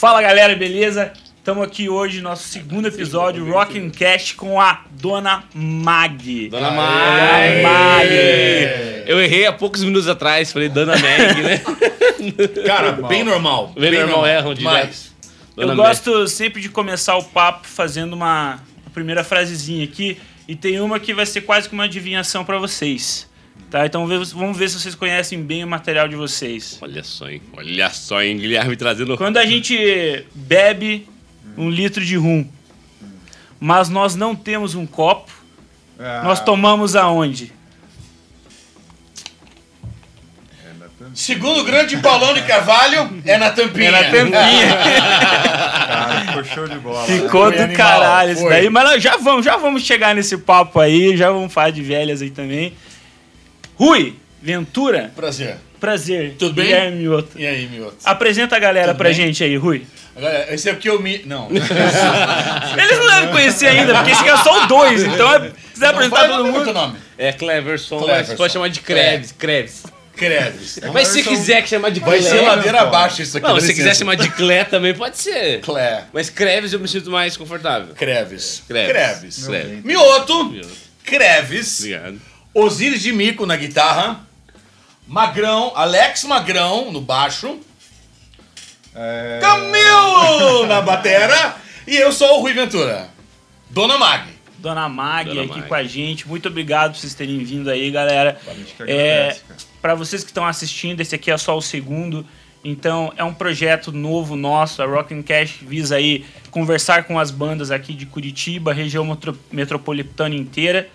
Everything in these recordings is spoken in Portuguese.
Fala galera, beleza? Estamos aqui hoje, nosso segundo episódio, Rock and Cast, com a Dona Mag. Dona Mag. Mag. Eu errei há poucos minutos atrás, falei Dona Mag, né? Cara, bem normal. Bem normal, erram direto. Mas, Dona Eu Mag. gosto sempre de começar o papo fazendo uma, uma primeira frasezinha aqui, e tem uma que vai ser quase que uma adivinhação pra vocês. Tá? Então vamos ver se vocês conhecem bem o material de vocês. Olha só, hein? Olha só, hein? Guilherme trazendo. Quando a gente bebe um litro de rum, mas nós não temos um copo, Ah, nós tomamos aonde? segundo o grande Paulão de Carvalho, é na tampinha. É na tampinha. Cara, ficou show de bola. Ficou Foi do animal, caralho isso foi. daí. Mas já vamos, já vamos chegar nesse papo aí, já vamos falar de velhas aí também. Rui, Ventura, Prazer. prazer. Tudo bem? Guilherme Mioto. E aí, Mioto? Apresenta a galera Tudo pra bem? gente aí, Rui. Agora, esse é o que eu me... Não. Eles não devem conhecer ainda, porque esse aqui é só o dois, então é, se quiser apresentar Vai, todo mundo. teu nome. É Cleverson, Cleverson. mas pode chamar de Krebs. Krebs. Creves. Mas se quiser chamar de Vai ser Clé. ladeira abaixo isso aqui. Não, se você quiser licença. chamar de Clé também pode ser. Clé. Mas Krebs eu me sinto mais confortável. Creves. Creves. Creves. Creves. Mioto. Creves. Obrigado. Osiris de Mico na guitarra. Magrão. Alex Magrão no baixo. É, Camilo na batera. E eu sou o Rui Ventura. Dona Mag. Dona Mag Dona aqui Mag. com a gente. Muito obrigado por vocês terem vindo aí, galera. É, para vocês que estão assistindo, esse aqui é só o segundo. Então, é um projeto novo nosso. A Rock and Cash visa aí conversar com as bandas aqui de Curitiba, região metro- metropolitana inteira,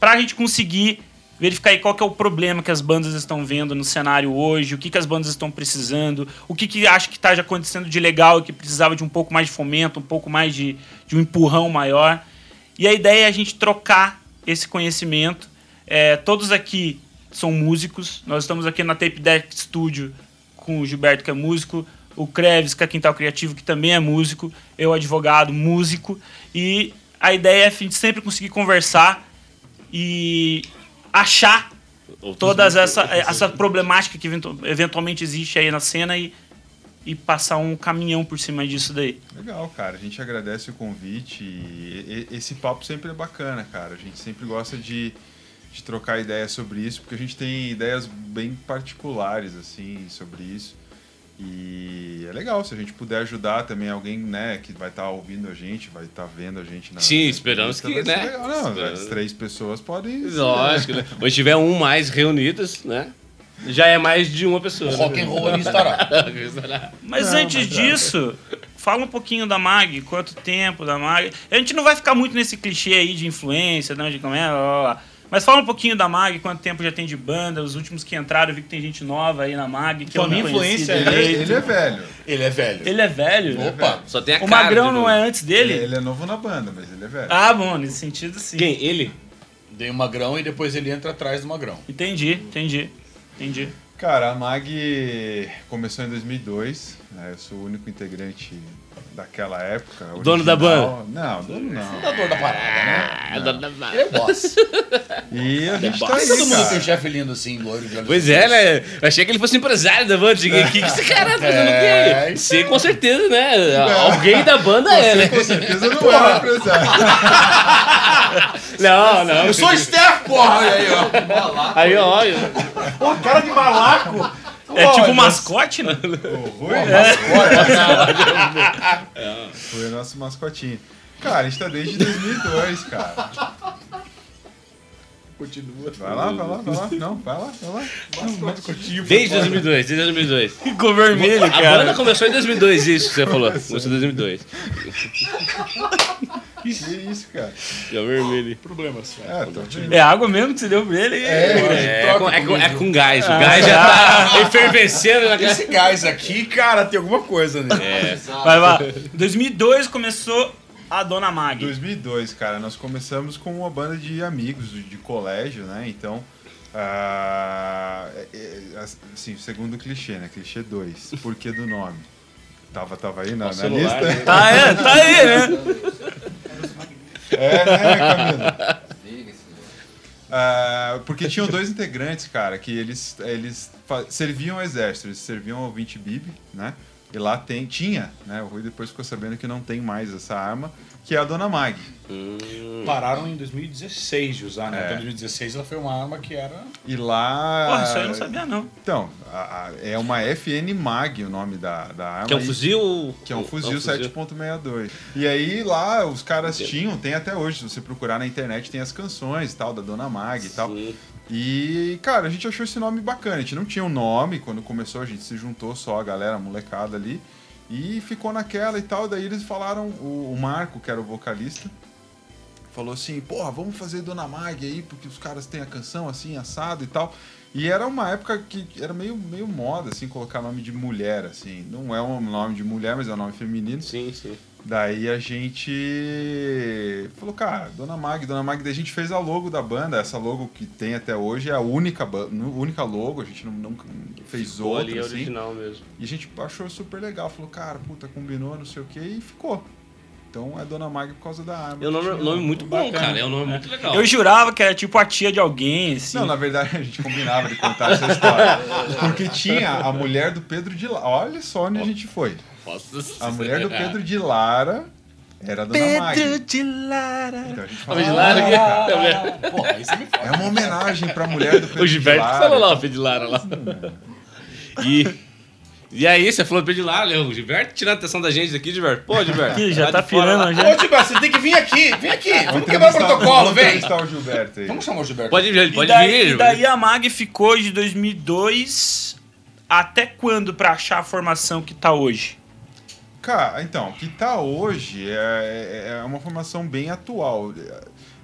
para a gente conseguir verificar aí qual que é o problema que as bandas estão vendo no cenário hoje, o que, que as bandas estão precisando, o que, que acha que está já acontecendo de legal e que precisava de um pouco mais de fomento, um pouco mais de, de um empurrão maior. E a ideia é a gente trocar esse conhecimento. É, todos aqui são músicos. Nós estamos aqui na Tape Deck Studio com o Gilberto, que é músico, o Kreves, que é Quintal Criativo, que também é músico, eu, advogado, músico. E a ideia é a gente sempre conseguir conversar e achar Outros todas essa, essa problemática que eventu- eventualmente existe aí na cena e, e passar um caminhão por cima disso daí. Legal, cara. A gente agradece o convite. E- esse papo sempre é bacana, cara. A gente sempre gosta de, de trocar ideias sobre isso, porque a gente tem ideias bem particulares, assim, sobre isso. E é legal se a gente puder ajudar também alguém, né, que vai estar ouvindo a gente, vai estar vendo a gente na. Sim, esperamos que, né? Legal. Não, Esperamos. as três pessoas podem. Lógico, né? Quando tiver um mais reunidos, né? Já é mais de uma pessoa. O né? rock and roll ali estará. Mas Não, antes mas é. disso, fala um pouquinho da Mag, quanto tempo da Mag. A gente não vai ficar muito nesse clichê aí de influência, não, de como é, blá, blá, blá. Mas fala um pouquinho da Mag, quanto tempo já tem de banda, os últimos que entraram, eu vi que tem gente nova aí na Mag, que Então, minha influência, Ele, direito. ele é velho. Ele é velho. Ele é velho? Opa. Só tem a O cara Magrão de não é antes dele? Ele, ele é novo na banda, mas ele é velho. Ah, bom, nesse sentido sim. Quem? Ele? Dei o Magrão e depois ele entra atrás do Magrão. Entendi, entendi. Entendi. Cara, a MAG começou em 2002. Né? Eu sou o único integrante daquela época. Dono da original. Não, dono não. Fundador da parada, né? Ah, da- da- da- Ele é boss. E a gente tá Por que aí, todo mundo tem um chefe lindo assim, loiro de olhos Pois é, né? Eu achei que ele fosse empresário da banda. O que, que esse cara tá fazendo É, aqui? isso Sim, com certeza, né? Alguém da banda é, né? Com certeza não é um empresário. Não, não. Eu sou Steph, porra! Aí, ó. Aí, olha. Pô, cara de malaco. É tipo um mascote, né? O Rui foi o nosso mascotinho. Cara, a gente tá desde 2002, cara. Continua. Vai lá, vai lá, vai lá. Não, vai lá, vai lá. Desde 2002, desde 2002. Ficou vermelho, A banda cara. começou em 2002, isso que você falou. Começou em 2002. Que isso, cara. Já vermelho. Problemas. É, tô vendo. É água mesmo que você deu pra ele? É, é, com, é, com, é com gás. O Ah, gás já tá efervescendo na Esse gás aqui, cara, tem alguma coisa nele. É. Vai lá. 2002 começou a Dona Mag. 2002, cara, nós começamos com uma banda de amigos de, colégio, né? Então, é, assim, segundo clichê, né? Clichê 2. Por que do nome? Tava, tava aí na, na celular, lista? né? Tá, é, tá aí, né? É, né, Camilo? Ah, porque tinham dois integrantes, cara, que eles, eles serviam ao exército, eles serviam ao 20 Bib, né? E lá tem, tinha, né? O Rui depois ficou sabendo que não tem mais essa arma, que é a Dona Mag. Pararam em 2016 de usar, né? É. Até 2016 ela foi uma arma que era. E lá. Porra, isso aí eu não sabia, não. Então, a- a- é uma FN Mag o nome da, da arma. Que é um e- fuzil. Que é um fuzil 7.62. E aí lá os caras tinham, tem até hoje, se você procurar na internet, tem as canções e tal, da Dona Mag e tal. E, cara, a gente achou esse nome bacana. A gente não tinha um nome, quando começou a gente se juntou só a galera, a molecada ali. E ficou naquela e tal. Daí eles falaram, o, o Marco, que era o vocalista, falou assim: porra, vamos fazer Dona Mag aí, porque os caras têm a canção assim, assado e tal. E era uma época que era meio, meio moda, assim, colocar nome de mulher, assim. Não é um nome de mulher, mas é um nome feminino. Sim, sim. Daí a gente falou, cara, Dona Mag, Dona Mag, daí a gente fez a logo da banda, essa logo que tem até hoje é a única, única logo, a gente não, nunca fez Ficou ali outra, é assim. original mesmo. E a gente achou super legal, falou, cara, puta, combinou, não sei o que, e ficou. Então é Dona Mag por causa da arma. É um nome, nome muito bom, Bacana. cara. É um nome muito legal. Eu jurava que era tipo a tia de alguém, assim. Não, na verdade a gente combinava de contar essa história. Porque tinha a mulher do Pedro de Lara. Olha só onde a gente foi. Nossa, A mulher do Pedro de Lara era a Dona Mag. de Lara. Então a gente A falou, de Lara aqui. Ah, porra, você me fala. é uma homenagem pra mulher do Pedro O Gilberto de que Lara. falou lá, o Pedro de Lara lá. E, e aí, você falou do Pedro de Lara, Léo. O Gilberto tirando a atenção da gente aqui, Gilberto. Pô, Gilberto. Aqui, já tá pirando já. Ô, Gilberto, você tem que vir aqui. Vem aqui. Vamos Vamos quebrar o protocolo, vamos vem. entrevistar o Gilberto aí. Vamos chamar o Gilberto. Pode vir, ele E pode daí, vir. e daí a MAG ficou de 2002 até quando pra achar a formação que tá hoje? Cara, então, o que tá hoje é, é uma formação bem atual.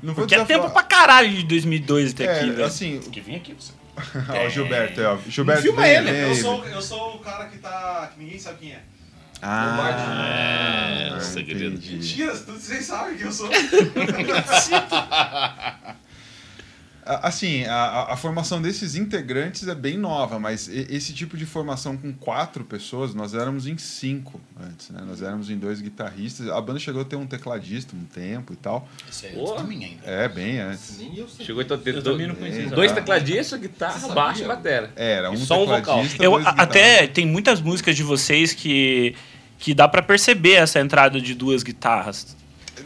Não vou Porque é tempo desafiar- pra caralho de 2002 até É, aqui, velho. assim, Que vem aqui, você. ó, o Gilberto, é, ó, Gilberto filma vem, ele, vem Eu sou, eu sou o cara que tá. que ninguém sabe quem é. Ah, É, segredo. entendi. Mentira, vocês sabem quem eu sou. A- Assim, a, a- a formação desses integrantes é bem nova, mas esse tipo de formação com quatro pessoas, nós éramos em cinco antes, né? Nós éramos em dois guitarristas. A banda chegou a ter um tecladista um tempo e tal. Isso pra mim ainda. É, bem antes. Nem eu sei. Chegou então ter Eu do- também não conhecia essa dois tecladistas, guitarra, baixo e batera. Era um E só um vocal. Eu a- até tem muitas músicas de vocês que que dá pra perceber essa entrada de duas guitarras.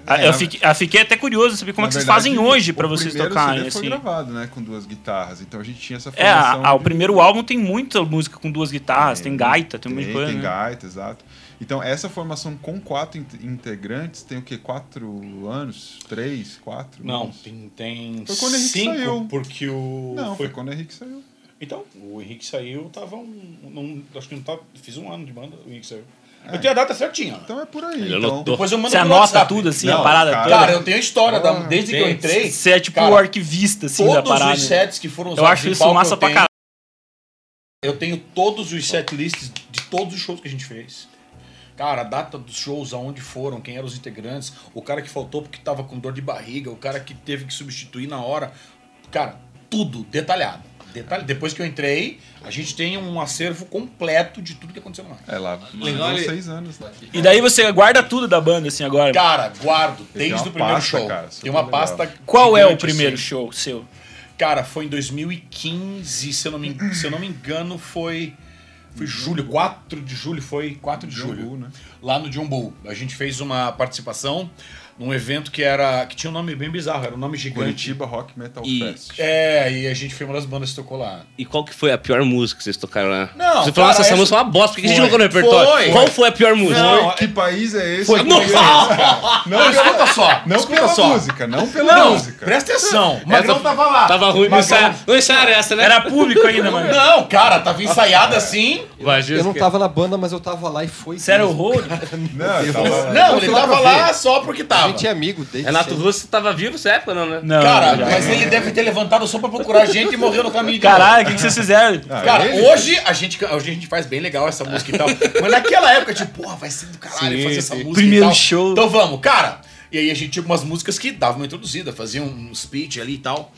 Ah, É, eu, fiquei, eu fiquei até curioso saber como é que vocês fazem hoje pra o vocês tocarem CD foi assim. gravado, né, com duas guitarras. Então a gente tinha essa É, a- formação. a- o de- primeiro álbum tem muita música com duas guitarras, tem, gaita, tem tem, coisa. tem né? gaita, exato. Então essa formação com quatro in- integrantes tem o quê? Quatro anos? Três? Quatro? Não, anos? tem, tem Foi quando o Henrique cinco, saiu. porque o... Não, foi foi... quando o Henrique saiu. Então, o Henrique saiu, tava um... Não, acho que não tava... Fiz um ano de banda, o Henrique saiu. Eu tenho a data certinha. Então é por aí. Ele então, anotou. Depois eu mando Você no anota WhatsApp. tudo assim, Não, a parada cara, toda. Cara, eu tenho a história da, Ah, desde que eu tem. entrei. Você é tipo Cara, o arquivista assim da todos parada. os sets que foram Eu usados acho isso palco, massa eu pra tenho. caralho. Eu tenho todos os set lists de todos os shows que a gente fez. Cara, a data dos shows, aonde foram, quem eram os integrantes, o cara que faltou porque tava com dor de barriga, o cara que teve que substituir na hora. Cara, tudo detalhado. Detalhe. Depois que eu entrei, a gente tem um acervo completo de tudo que aconteceu lá. É lá, Legal, seis anos. Né? E daí você guarda tudo da banda assim agora. Cara, guardo desde o primeiro pasta, show. cara, tem uma legal. pasta. Qual é o primeiro assim. show seu? Cara, foi em 2015, se eu não me, se eu não me engano, foi. Foi julho, 4 de julho, foi 4 de julho. Jumbo, né? Lá no Jumbo. A gente fez uma participação num evento que era. que tinha um nome bem bizarro, era um nome gigante. Curitiba Rock Metal E- Fest. É, e a gente foi uma das bandas que tocou lá. E qual que foi a pior música que vocês tocaram lá? Não, Você falou, nossa, essa essa- música é uma bosta, por que a gente colocou no repertório? Foi. Qual foi a pior música? Não, que país é esse? Foi não, é esse? não, Não, escuta só. não escuta pela só. música, não pela Não, música. presta atenção. O Magrão Essa- tava lá. Tava ruim, não Magrão- ensaia- não ensaiaram essa, né? Era público ainda, mano. Não, cara, tava ensaiado assim. Eu não tava na banda, mas eu tava lá e foi. Sério, horror? Não, tava- Não, ele tava lá só porque A tava. gente é amigo desde Renato sempre. Russo tava vivo nessa época, não, né? Não. Cara, já. mas ele deve ter levantado só pra procurar a gente e morreu no caminho de Caralho, o que, que vocês fizeram? Ah, Cara, ele- hoje a gente, hoje a gente faz bem legal essa música e tal. Mas naquela época, tipo, porra, vai ser do caralho Sim, fazer essa sim. música. Primeiro e tal. show. Então vamos, cara. E aí a gente tinha umas músicas que davam uma introduzida, faziam um speech ali e tal.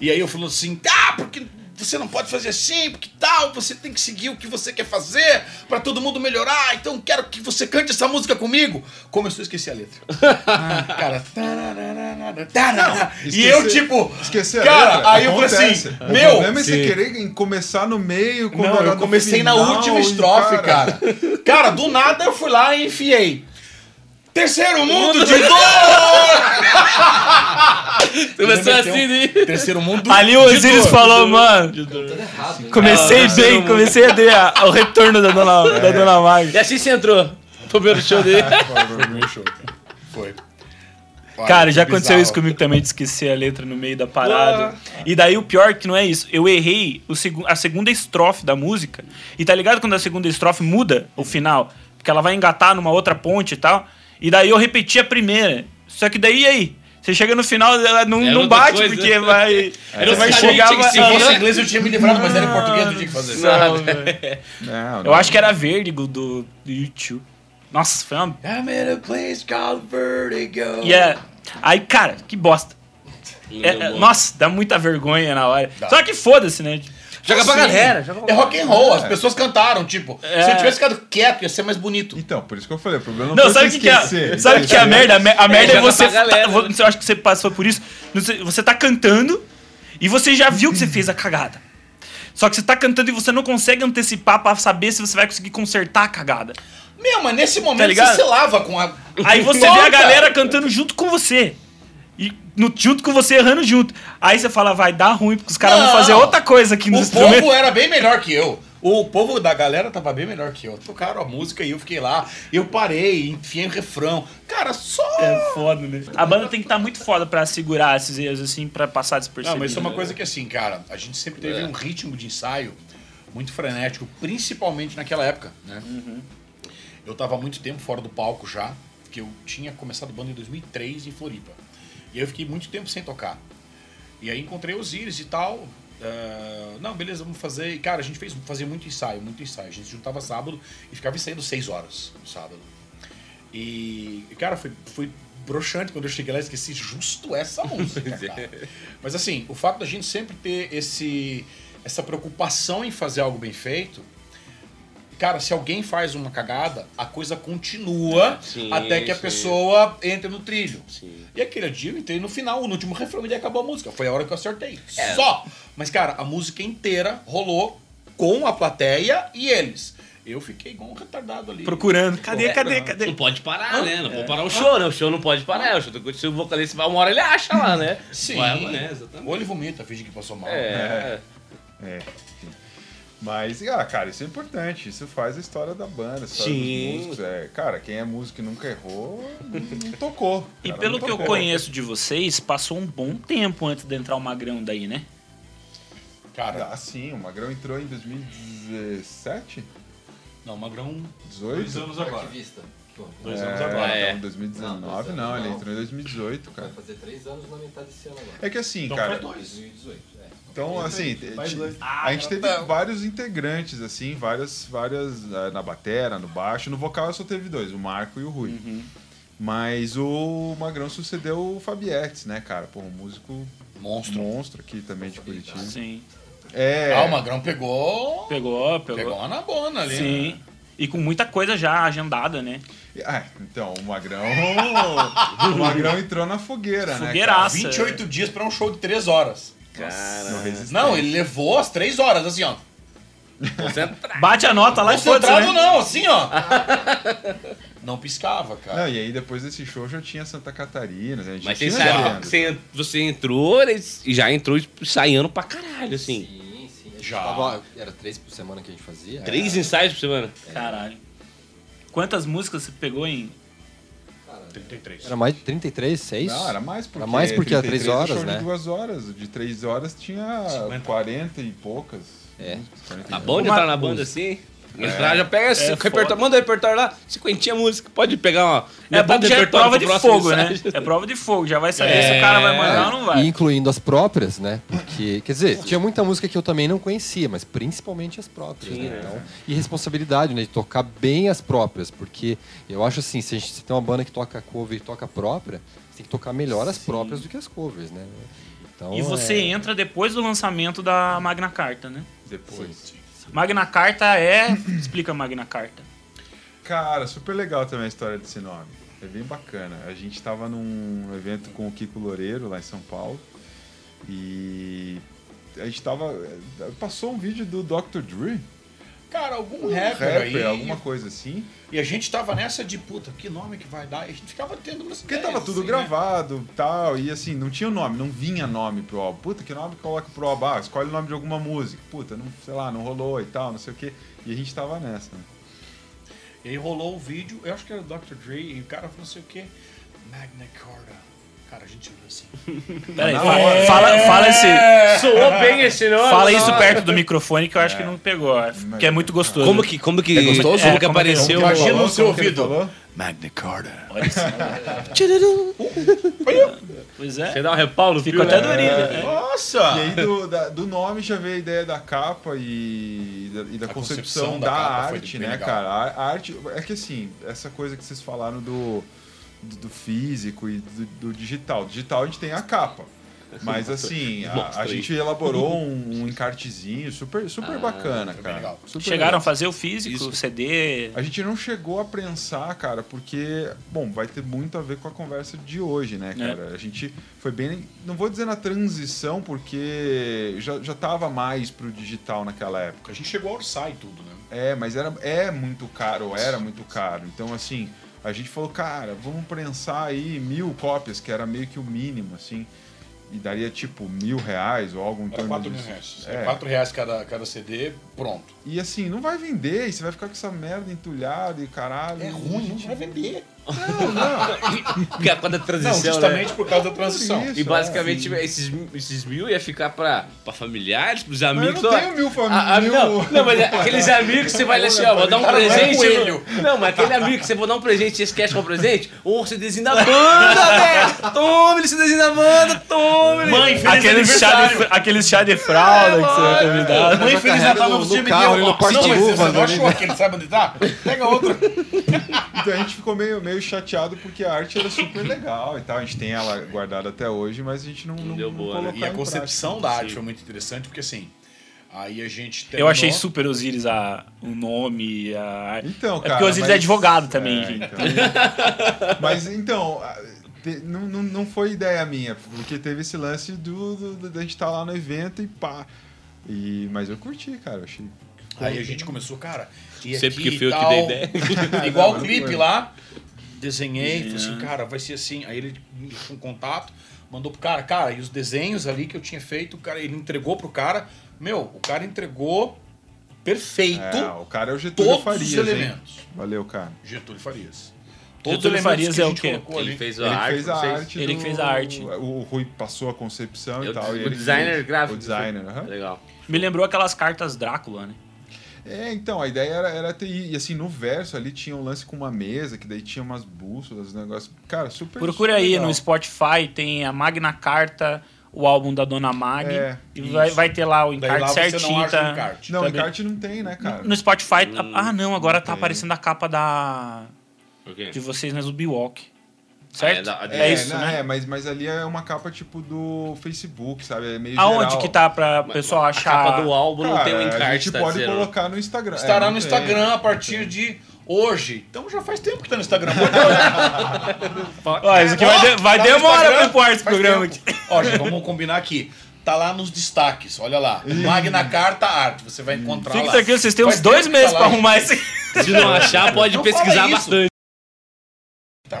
E aí eu falando assim, ah, porque você não pode fazer assim, porque tal, você tem que seguir o que você quer fazer pra todo mundo melhorar. Então quero que você cante essa música comigo. Começou a esquecer a letra. cara, tararara, tararara. e eu tipo, Esquecer a cara, letra, aí eu falei acontece. assim, O meu, problema é você Sim. querer em- começar no meio, quando não, eu comecei na final, última e, estrofe, cara. Cara, do nada eu fui lá e enfiei. Terceiro mundo de dor! Começou assim, né? Terceiro mundo Ali o de Osiris falou, mano. Tudo errado, hein? Comecei bem, comecei a ver o retorno da dona, da dona Magda. E assim você entrou. pro Primeiro show dele. Foi o meu show, cara. Foi. Olha, Cara, já aconteceu bizarro. isso comigo também, de esquecer a letra no meio da parada. E daí o pior é que não é isso. Eu errei o segu a segunda estrofe da música. E tá ligado quando a segunda estrofe muda o final? Porque ela vai engatar numa outra ponte e tal. E daí eu repeti a primeira. Só que daí e aí? Você chega no final, ela não, não bate, coisa. porque vai. Era você vai chegar. tinha Se fosse Aham. inglês eu tinha me livrado, mas era em português eu tinha que fazer. Não, velho. Não, Eu acho que era Vertigo do, do YouTube. Nossa, foi uma. I'm in a place called Vertigo. E é. Aí, cara, que bosta. É, nossa, dá muita vergonha na hora. Dá. Só que foda-se, né? Joga pra Sim. galera. Joga pra É rock and roll, as pessoas cantaram, tipo, se É. eu tivesse ficado quieto, ia ser mais bonito. Então, por isso que eu falei, o problema não, Não, foi sabe o você que, que é? esquecer. Sabe o que é a merda? A me- A merda é, joga você. pra galera, tá- né? eu acho que você passou por isso. Você- tá cantando e você já viu que você fez a cagada. Só que você tá cantando e você não consegue antecipar pra saber se você vai conseguir consertar a cagada. Meu, mas nesse Tá momento ligado? você se lava com a. Aí você vê a galera cantando junto com você. No, junto com você errando junto. Aí você fala, vai dar ruim, porque os caras vão fazer outra coisa aqui no O povo era bem melhor que eu. O povo da galera tava bem melhor que eu. Tocaram a música e eu fiquei lá. Eu parei, enfiei o refrão. Cara, só. É foda, né? A banda tem que estar muito foda pra segurar esses erros, assim, pra passar despercebido. Não, mas isso é uma coisa que assim, cara, a gente sempre teve um ritmo de ensaio muito frenético, principalmente naquela época, né? Eu tava há muito tempo fora do palco já, porque eu tinha começado banda em 2003 em Floripa. E eu fiquei muito tempo sem tocar. E aí encontrei os Íris e tal. ah, não, beleza, vamos fazer. E, cara, a gente fez, fazia muito ensaio, muito ensaio. A gente juntava sábado e ficava ensaiando seis horas no sábado. E, e, cara, foi, foi broxante quando eu cheguei lá e esqueci justo essa música, cara. Mas assim, o fato da gente sempre ter esse, essa preocupação em fazer algo bem feito, cara, se alguém faz uma cagada, a coisa continua Sim, até que a sim. pessoa entre no trilho. Sim. E aquele dia eu entrei no final, no último refrão e acabou a música. Foi a hora que eu acertei. É. Só! Mas, cara, a música inteira rolou com a plateia e eles. Eu fiquei igual um retardado ali. Procurando. Cadê, cadê, Não cadê? pode parar, né? Não pode parar o show, né? O show não pode parar. O show, se o vocalista vai uma hora, ele acha lá, né? Sim. Vai, né? Exatamente. Ou ele vomita, finge que passou mal. É. É. Mas, ah, cara, isso é importante. Isso faz a história da banda, a história Sim. dos músicos. É, cara, quem é músico e nunca errou, não tocou. E cara, pelo não que eu tocou. conheço de vocês, passou um bom tempo antes de entrar o Magrão daí, né? Cara, Ah, sim, o Magrão entrou em 2017? não, Magrão. 18? Dois anos agora. Ativista. Dois é, anos agora. É. Então, 2019 Não, dois não, anos ele não. entrou em 2018, Vai cara. fazer três anos na metade desse ano agora. É que assim, Então cara. foi dois. 2018, é. Então, assim, Mais ti- dois. a gente teve vários integrantes, assim, várias, várias eh, na batera, no baixo, no vocal só teve dois, o Marco e o Rui. Mas o Magrão sucedeu o Fabietes, né, cara? Pô, um músico Monstro. monstro aqui também de Curitiba. Sim. É. Ah, o Magrão pegou. Pegou, pegou. Pegou uma na bona ali. Sim. né? E com muita coisa já agendada, né? Ah, então, o Magrão. o Magrão entrou na fogueira, né? Fogueiraça. 28 dias pra um show de 3 horas. Cara? Não, ele levou as 3 horas, assim, ó. Bate a nota lá e foda-se, Concentrado né? não, assim, ó. Não piscava, cara. Não, e aí depois desse show já tinha Santa Catarina, né? a gente Mas você sabe, você, você entrou e já entrou ensaiando pra caralho, assim. Sim, sim. Já. tava- era três por semana que a gente fazia. Três ensaios por semana. Caralho. Quantas músicas você pegou em. Cara, 33. Era mais de 33, 6? Não, era mais porque. Era mais porque era 33 três horas, show né? de duas horas. De três horas tinha 50. 40 e poucas. É. músicas, 40 Tá poucas. bom de Uma entrar na banda assim? Entrar, já pega esse É repertório, manda o repertório lá, cinquentinha música. Pode pegar uma. É bom que já é prova pro de fogo, né? É prova de fogo. Já vai saber se o cara vai mandar ou não vai. E incluindo as próprias, né? Porque, quer dizer, tinha muita música que eu também não conhecia, mas principalmente as próprias, né? Então, e responsabilidade, né? De tocar bem as próprias, porque eu acho assim, se a gente se tem uma banda que toca cover e toca própria, você tem que tocar melhor as próprias do que as covers, né? Então, E você é... entra depois do lançamento da Magna Carta, né? Depois. Magna Carta é. Explica Magna Carta. Cara, super legal também a história desse nome. É bem bacana. A gente tava num evento com o Kiko Loureiro lá em São Paulo. E a gente tava. Passou um vídeo do Dr. Dre. Cara, algum rapper, rapper, aí. alguma coisa assim. E a gente tava nessa de, puta, que nome que vai dar? E a gente ficava tendo umas Porque ideias, tava tudo assim, né? gravado tal, e assim, não tinha nome, não vinha nome pro álbum. Puta, que nome que coloca pro álbum? Ah, escolhe o nome de alguma música. Puta, não, sei lá, não rolou e tal, não sei o quê. E a gente tava nessa, né? E aí rolou o vídeo, eu acho que era o Dr. Dre, e o cara falou não sei o que, Magna Carta. Cara, a gente olhou assim. Peraí, hora. fala, fala esse. Soou bem esse nome. Fala isso perto do microfone que eu acho que não pegou. Que é muito gostoso. Como que, como que, É gostoso? como que É, como que- apareceu? Imagina no seu ouvido. Magna Carta. Pois é. Você dá um repau no Ficou fio, até né? dorinho. né? Nossa! E aí do, da- do nome já veio a ideia da capa e da, e da concepção, concepção da da, arte, né, legal. cara? A, a arte, é que assim, essa coisa que vocês falaram do, do, do físico e do, do digital. Digital a gente tem a capa. Mas assim, a, a gente elaborou um, um encartezinho super, super bacana, foi bem cara. legal. Super Chegaram legal. a fazer o físico, Isso. o CD. A gente não chegou a prensar, cara, porque, bom, vai ter muito a ver com a conversa de hoje, né, cara? A gente foi bem, não vou dizer na transição, porque já, já tava mais pro digital naquela época. A gente chegou a orçar e tudo, né? É, mas era, é muito caro, era muito caro. Então, assim, a gente falou, cara, vamos prensar aí mil cópias, que era meio que o mínimo, assim. E daria, tipo, mil reais ou algo em torno 4 mil disso. reais. É. É. 4 reais cada, cada CD, pronto. E assim, não vai vender, e você vai ficar com essa merda entulhada e caralho. É ruim, não gente- vai vender. Porque é quando a Não, transição, justamente né? por causa da transição. Isso, E basicamente é. esses, esses mil ia ficar pra, pra familiares, pros Mas eu amigos. não ó. tenho mil famílias. não, não, mas é aqueles amigos que você vai assim, ó, vou dar um Cara, não é presente. coelho. Não, mas aquele amigo que você vai dar um presente, você esquece qual presente, ou CDzinho da banda, velho. Tome ele CDzinho da banda, tome ele. Mãe, feliz Aqueles chá, de, aqueles chá de fralda que você vai convidar. Mãe, feliz Natal, no- você me carro deu. Não, mas você não né? achou aquele, sabe onde tá? Pega outro. Então a gente ficou meio, meio chateado porque a arte era super legal e tal. A gente tem ela guardada até hoje, mas a gente não, não, deu não boa, né? colocou E a concepção prática. da arte foi muito interessante, porque assim, aí a gente Eu achei super Osiris a, o nome, a. Então, É cara. porque o Osiris mas- é advogado também, É, gente. então. mas então, não, não, não foi ideia minha, porque teve esse lance do, do, do- da gente estar lá no evento e pá. E, mas eu curti, cara. eu Achei. Aí a gente começou, cara, e Sempre aqui que foi eu que dei ideia. Igual Não, o não clipe lá, desenhei, falei assim, cara, vai ser assim. Aí ele com contato, mandou pro cara, cara, e os desenhos ali que eu tinha feito, o cara, ele entregou pro cara. Meu, o cara entregou perfeito É, o cara é o Getúlio todos Farias. os hein? elementos. Valeu, cara. Getúlio Farias. Getúlio Farias que é o quê? Ele ali. fez a Ele arte, fez a arte. Ele do- fez a arte. O Rui passou a concepção Eu- e tal. e o ele designer fez- gráfico. O designer, aham. Legal. Me lembrou aquelas cartas Drácula, né? É, então, a ideia era, era ter. E assim, no verso ali tinha um lance com uma mesa, que daí tinha umas bússolas, um negócio. Cara, super. Procura super aí legal. no Spotify, tem a Magna Carta, o álbum da Dona Mag. É, e vai, isso. vai ter lá o lá encarte certinho. não tá? encarte. Não, encarte não tem, né, cara? No Spotify. Hum, ah, não, agora tá tem. aparecendo a capa da. De vocês na Zubiwalk. Certo? É da- é, isso, não, né? É, mas, mas ali é uma capa tipo do Facebook, sabe? É meio Aonde geral. que tá pra pessoal A achar? capa do álbum não Cara, tem um a encarte, gente tá pode dizendo. colocar no Instagram. Estará É, no não. Instagram a partir de hoje. Então já faz tempo que tá no Instagram. Ó, isso aqui vai, de- vai Tá Instagram? pra ir pro ar esse programa tempo. aqui. Ó, gente, vamos combinar aqui. Tá lá nos destaques, olha lá. Magna Carta Arte, você vai encontrar Fique lá. tranquilo, vocês têm uns Faz dois tempo que meses tá pra lá, arrumar esse. Se não achar, pode Não pesquisar bastante.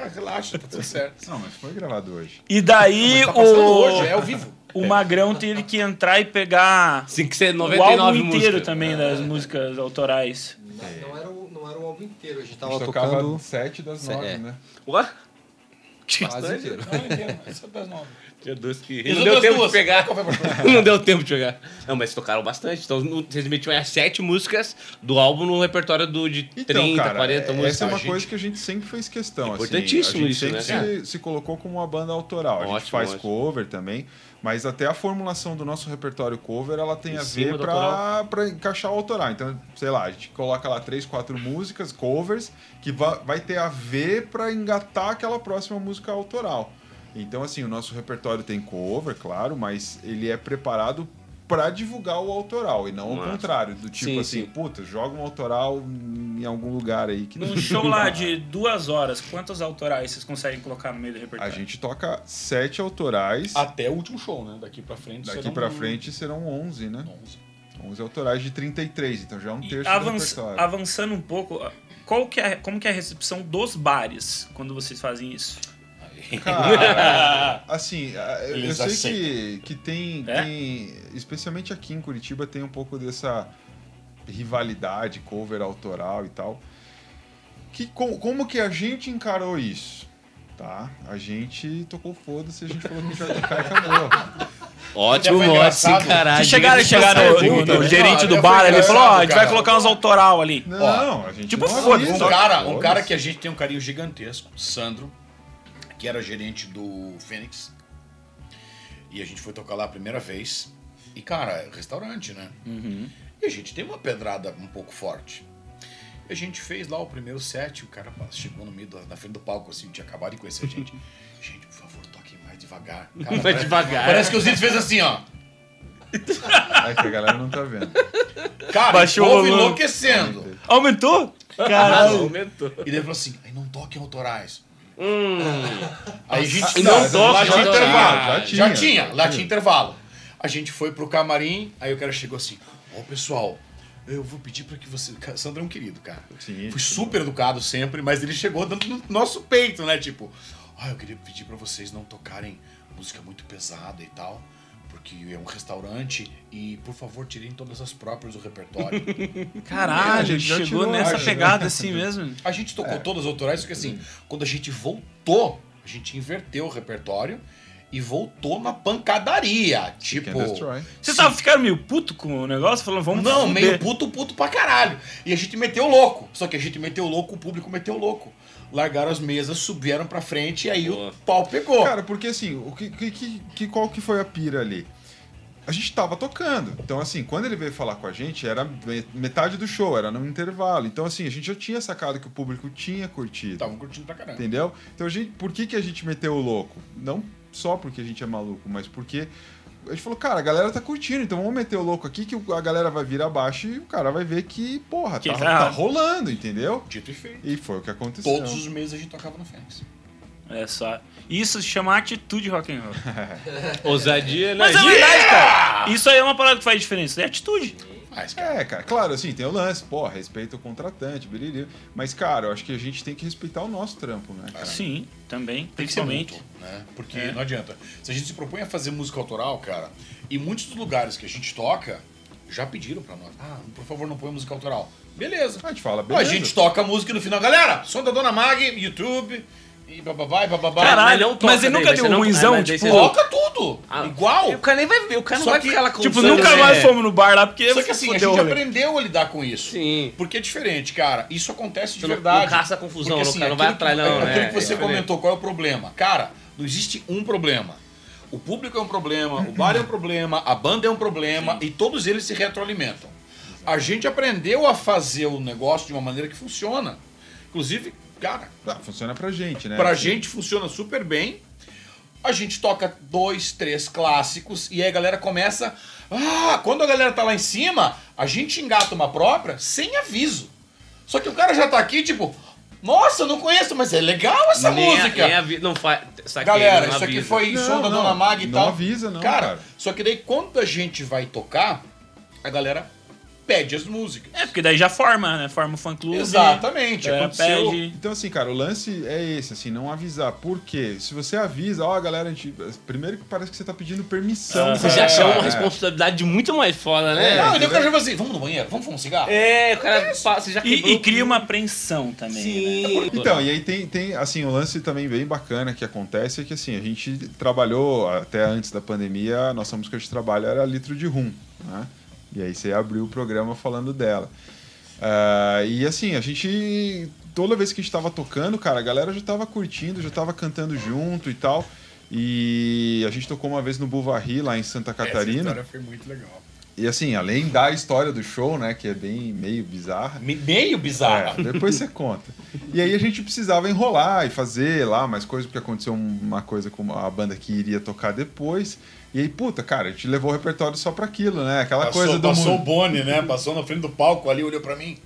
Tá, relaxa, tá tudo certo. Não, mas foi gravado hoje. E daí Mas tá o, hoje, é ao vivo. o Magrão teve que entrar e pegar Tem que ser o 99 álbum inteiro músicas. também das músicas autorais. Não, não era o, não era o álbum inteiro, a gente A tava gente tocava tocando sete das nove, é. né? Ué? quase inteiro. Não, essa é das nove. Tinha duas que. E Não deu tempo duas? de pegar. Não deu tempo de pegar. Não, mas tocaram bastante. Então vocês metiam as sete músicas do álbum no repertório do, de Então, 30, cara, 40 é- músicas. essa é uma A gente- coisa que a gente sempre fez questão. assim. Importantíssimo a gente isso, né, sempre se, se colocou como uma banda autoral. A gente Ótimo, faz ótimo. cover também, mas até a formulação do nosso repertório cover, ela tem Em a ver pra encaixar o autoral. Então, sei lá, a gente coloca lá três, quatro músicas, covers, que va- vai ter a ver pra engatar aquela próxima música autoral. Então, assim, o nosso repertório tem cover, claro, mas ele é preparado pra divulgar o autoral e não o Massa. contrário, do tipo Sim, assim, sim. puta, joga um autoral em algum lugar aí que Num show lá de duas horas, quantas autorais vocês conseguem colocar no meio do A repertório? gente toca sete autorais. Até o último show, né? Daqui pra frente. Daqui serão pra frente serão 11, né? 11. 11 autorais de 33, então já é um E terço do avanç- repertório. avançando um pouco, qual que é, como que é a recepção dos bares quando vocês fazem isso? Cara, assim, eu Eles sei aceitam. que, que tem, É? tem, especialmente aqui em Curitiba, tem um pouco dessa rivalidade, cover autoral e tal. Que, com- como que a gente encarou isso? Tá? A gente tocou foda-se, a gente falou que vai tocar e acabou. Ótimo sem caralho. Vocês chegaram a chegar no, no- no né? gerente Não, do bar ali e falou, ó, a gente vai colocar uns autoral ali. Não, a gente tipo, foda-se, Um cara, um cara que a gente tem um carinho gigantesco, Sandro, que era gerente do Fênix. E a gente foi tocar lá a primeira vez. E, cara, é restaurante, né? E a gente tem uma pedrada um pouco forte. E a gente fez lá o primeiro set, o cara chegou no meio da, na frente do palco, assim, tinha acabado de conhecer a gente. gente, por favor, toquem mais devagar. Cara, Mais parece- devagar. Parece que os índios fez assim, ó. É que a galera não tá vendo. Cara, Baixou o o povo enlouquecendo. Aumentou? Caralho. aumentou. E daí falou assim, aí não toquem autorais. Hum. Aí a gente E não lá toque tinha intervalo. Já Já tinha, tinha, já lá tinha. tinha intervalo. A gente foi pro camarim, aí o cara chegou assim: Ô pessoal, eu vou pedir pra que você. Sandro é um querido, cara. Sim. Fui super educado sempre, mas ele chegou dando no nosso peito, né? Tipo, ah, eu queria pedir pra vocês não tocarem música muito pesada e tal. Porque é um restaurante e, por favor, tirem todas as próprias do repertório. Caralho, A gente já chegou tirou, nessa acho, pegada assim mesmo. A gente tocou todas as autorais, só que assim, quando a gente voltou, a gente inverteu o repertório e voltou na pancadaria. Seek Tipo. Vocês tavam ficando meio puto com o negócio? Falando, vamos Não, fuder. meio puto, puto pra caralho. E a gente meteu louco. Só que a gente meteu louco, o público meteu louco. Largaram as mesas, subiram pra frente e aí Boa. o pau pegou. Cara, porque assim, o que, que, que- que- qual que foi a pira ali? A gente tava tocando. Então, assim, quando ele veio falar com a gente, era me- metade do show, era no intervalo. Então, assim, a gente já tinha sacado que o público tinha curtido. Estavam curtindo pra caramba. Entendeu? Então, a gente, por que, que a gente meteu o louco? Não só porque a gente é maluco, mas porque a gente falou, cara, a galera tá curtindo, então vamos meter o louco aqui que a galera vai vir abaixo e o cara vai ver que, porra, Que tá, tá tá rolando, entendeu? Dito e feito. E foi o que aconteceu. Todos os meses a gente tocava no Fênix. É só. Isso se chama atitude rock and roll. Ousadia, né? Mas é verdade, cara. Isso aí é uma parada que faz diferença. É atitude. Mas, cara, É, cara, claro, assim, tem o lance, pô, respeita o contratante, biriri. Mas, cara, eu acho que a gente tem que respeitar o nosso trampo, né, cara? Sim, também, tem que ser principalmente. mútuo, né? Porque É. não adianta. Se a gente se propõe a fazer música autoral, cara, e muitos dos lugares que a gente toca já pediram pra nós. Ah, por favor, não põe música autoral. Beleza. A gente fala, A beleza. gente toca a música no final. Galera, som da Dona Mag, YouTube, e bababá, e bababá. Caralho, não toca mas ele daí, nunca mas deu mas daí tipo... Toca tudo! Ah, Igual! O cara nem vai ver, o cara não Só vai que, ficar lá Tipo, contando, nunca né? mais fomos no bar lá, porque Só que assim, a gente rolê. aprendeu a lidar com isso. Sim. Porque é diferente, cara. Isso acontece de não- verdade. não caça confusão, Porque, não, cara, não vai aquilo que- atrás, não, Aquilo né? que você É comentou, qual é o problema? Cara, não existe um problema. O público é um problema, o bar é um problema, a banda é um problema e todos eles se retroalimentam. A gente aprendeu a fazer o negócio de uma maneira que funciona. Inclusive, cara, Ah, funciona pra gente, né? Pra Assim, gente funciona super bem. A gente toca dois, três clássicos e aí a galera começa. Ah, quando a galera tá lá em cima, a gente engata uma própria sem aviso. Só que o cara já tá aqui, tipo, nossa, eu não conheço, mas é legal essa Nem a- música. nem avi- não faz. saquei, Galera, não isso aqui foi Não, som da não, Dona Mag e não tal. avisa, não, cara, cara. Só que daí quando a gente vai tocar, a galera pede as músicas. É, porque daí já forma, né? Forma o fã-clube. Exatamente, é, aconteceu. pede. Então, assim, cara, o lance é esse, assim, não avisar. Por quê? Se você avisa, ó, galera, a gente... primeiro que parece que você tá pedindo permissão. Ah, Você já chama uma é. responsabilidade muito mais foda, né? Não, e daí o cara já vai assim, vamos no banheiro, vamos fumar um cigarro? É, o cara passa, já E, quebrou e cria uma apreensão também. né? Sim. Então, e aí tem, tem, assim, um lance também bem bacana que acontece é que, assim, a gente trabalhou, até antes da pandemia, a nossa música de trabalho era Litro de Rum, né? E aí você abriu o programa falando dela. Ah, e assim, a gente, toda vez que a gente tava tocando, cara, a galera já tava curtindo, já tava cantando junto e tal. E a gente tocou uma vez no Buvarri, lá em Santa Essa Catarina. história foi muito legal. E assim, além da história do show, né, que é bem meio bizarra, Me- Meio bizarro. é, depois você conta. E aí a gente precisava enrolar e fazer lá mais coisas, porque aconteceu uma coisa com a banda que iria tocar depois. E aí, puta, cara, a gente levou o repertório só pra aquilo, né? Aquela Passou, coisa do passou o. Boni, né? Passou na frente do palco ali, olhou pra mim.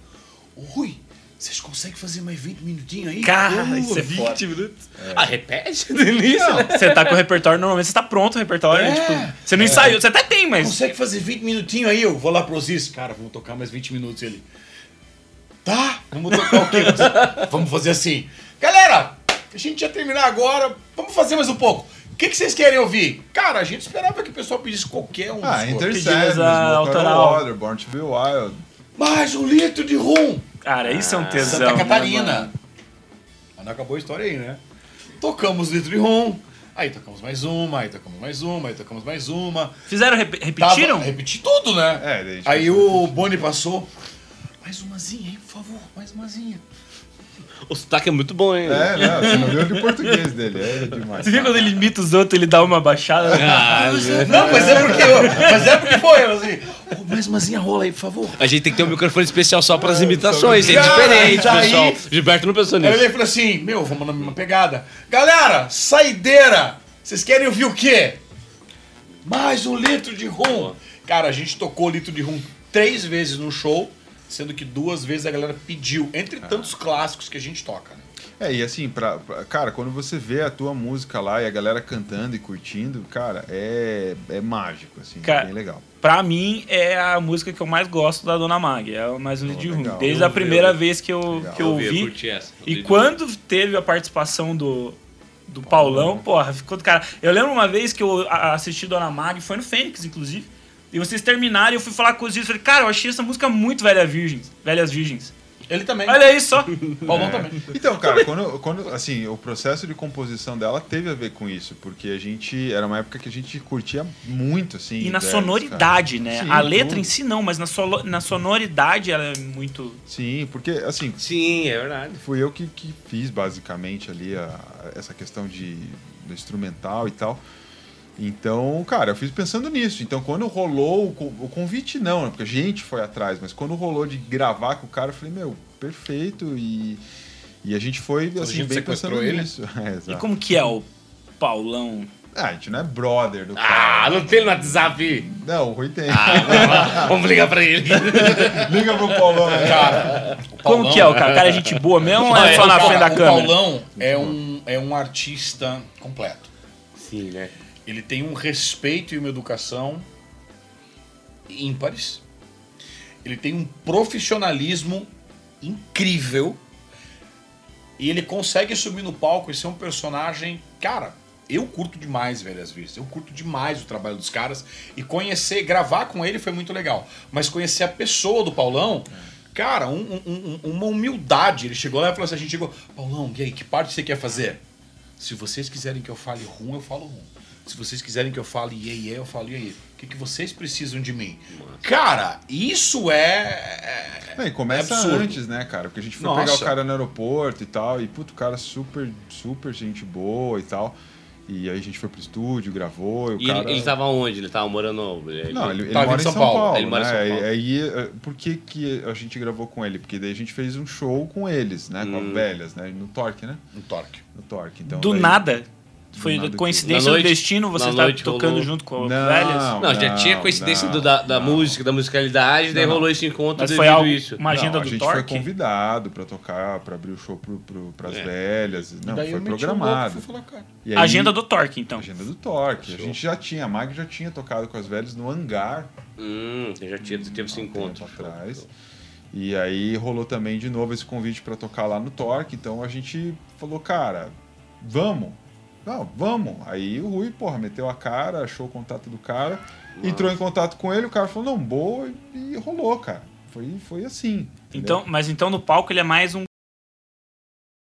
Ui, Vocês conseguem fazer mais 20 minutinhos aí? Cara, Uh, isso é 20 foda. minutos. Ah, repete início, né? Você tá com o repertório, normalmente você tá pronto o repertório. É. tipo, você não ensaiou, você até tem, mas. Consegue fazer 20 minutinhos aí? Eu vou lá pro Osiris. Cara, vamos tocar mais 20 minutos ele. Tá, vamos tocar o quê? vamos fazer assim. Galera, a gente ia terminar agora. Vamos fazer mais um pouco. O que, que vocês querem ouvir? Cara, a gente esperava que o pessoal pedisse qualquer um. Ah, the autoral. Water, Born to Be Wild. Mais um litro de rum. Cara, isso é um tesão. Santa né, Catarina. Mas não acabou a história aí, né? Tocamos litro de rum. Aí tocamos mais uma, aí tocamos mais uma, aí tocamos mais uma. Fizeram, rep- Tava- repetiram? repeti tudo, né? É, Aí o Boni passou. Mais umazinha aí, por favor, mais umazinha. O sotaque é muito bom, hein? É, não, você não viu de português dele, é demais. Você viu quando ele imita os outros, ele dá uma baixada? Ah, Não, mas é porque. Mas é porque foi, eu assim. "Ô, mais umazinha rola aí, por favor. A gente tem que ter um microfone especial só para as imitações. É Cara, diferente, daí- pessoal. Gilberto não pensou Aí nisso. ele falou assim: Meu, vamos na mesma pegada. Galera, saideira! Vocês querem ouvir o quê? Mais um litro de rum. Cara, a gente tocou litro de rum três vezes no show, sendo que duas vezes a galera pediu, entre tantos clássicos que a gente toca, né? É, e assim, pra, pra- cara, quando você vê a tua música lá e a galera cantando e curtindo, cara, é, é mágico, assim, Cara, é bem legal. Pra mim, é a música que eu mais gosto da Dona Mag. É o mais um de legal. Desde Eu a primeira vez que eu, Legal. que eu vi, ouvi. curti essa. Eu E quando teve a participação do, do Paulão, porra, ficou do cara. Eu lembro uma vez que eu a- assisti Dona Mag, foi no Fênix, inclusive. E vocês terminaram e eu fui falar com os dias e falei, cara, eu achei essa música muito velha virgens, velhas virgens. Ele também. Olha aí só. Paulão também. Então, cara, quando, quando, assim, o processo de composição dela teve a ver com isso, porque a gente, era uma época que a gente curtia muito, assim. E na velhos, sonoridade, cara. né? Sim, a letra tudo. em si não, mas na, solo- na sonoridade ela é muito. Sim, porque, assim, Sim, é verdade. fui eu que, que fiz basicamente ali a- essa questão de do instrumental e tal. Então, cara, eu fiz pensando nisso. Então, quando rolou o, co- o convite, não, né? porque a gente foi atrás, mas quando rolou de gravar com o cara, eu falei, meu, perfeito. E, e a gente foi assim, gente bem pensando ele? nisso. É, E como que é o Paulão? Ah, a gente não é brother do Ah, cara. não tem no WhatsApp. Não, o Rui tem. Vamos ligar pra ele. Liga pro Paulão, né? Cara, o Como Paulão- que é? O cara, o cara é gente boa mesmo ou é só na Cara, frente da o câmera? Paulão é um, é um artista completo. Sim, né? Ele tem um respeito e uma educação ímpares. Ele tem um profissionalismo incrível. E ele consegue subir no palco e ser um personagem. Cara, eu curto demais Velhas Virgens. Eu curto demais o trabalho dos caras. E conhecer, gravar com ele foi muito legal. Mas conhecer a pessoa do Paulão. Cara, um- um- um- uma humildade. Ele chegou lá e falou assim: a gente chegou, Paulão, e aí, que parte você quer fazer? Se vocês quiserem que eu fale rum, eu falo rum. Se vocês quiserem que eu fale iê, iê, eu falo iê, iê. O que, que vocês precisam de mim? Cara, isso é. Não, e começa É absurdo. antes, né, cara? Porque a gente foi Nossa. pegar o cara no aeroporto e tal, e puto, o cara super, super gente boa e tal. E aí a gente foi pro estúdio, gravou, e o E cara... ele, ele tava onde? Ele tava morando. Ele, Não, ele, ele Tava mora em São São Paulo. Paulo. Ele mora em né? São Paulo. Aí, eh, por que, que a gente gravou com ele? Porque daí a gente fez um show com eles, né? Com Hum. as velhas, né? No Torque, né? Um torque. No Torque. Então, Do daí- nada. Foi nada coincidência do destino, você noite tocando rolou- junto com Não, velhas. Não, já tinha coincidência não, do- da, da não. música, da musicalidade, daí rolou esse encontro Mas foi algo, isso. uma agenda não, a do gente Torque? foi convidado pra tocar, pra abrir o show pro, pro, pras É. velhas. Não, Daí foi programado. fui falar, cara. E aí- Agenda do Torque, então. Agenda do Torque. A gente já tinha, a Mag já tinha tocado com as velhas no hangar Hum, já tinha, teve esse um encontro. atrás. E aí rolou também de novo esse convite pra tocar lá no Torque. Então a gente falou, cara, vamos. Não, vamos. Aí o Rui, porra, meteu a cara, achou o contato do cara, entrou em contato com ele, o cara falou, não, boa, e rolou, cara. Foi, foi assim. entendeu? Então, mas então no palco ele é mais um.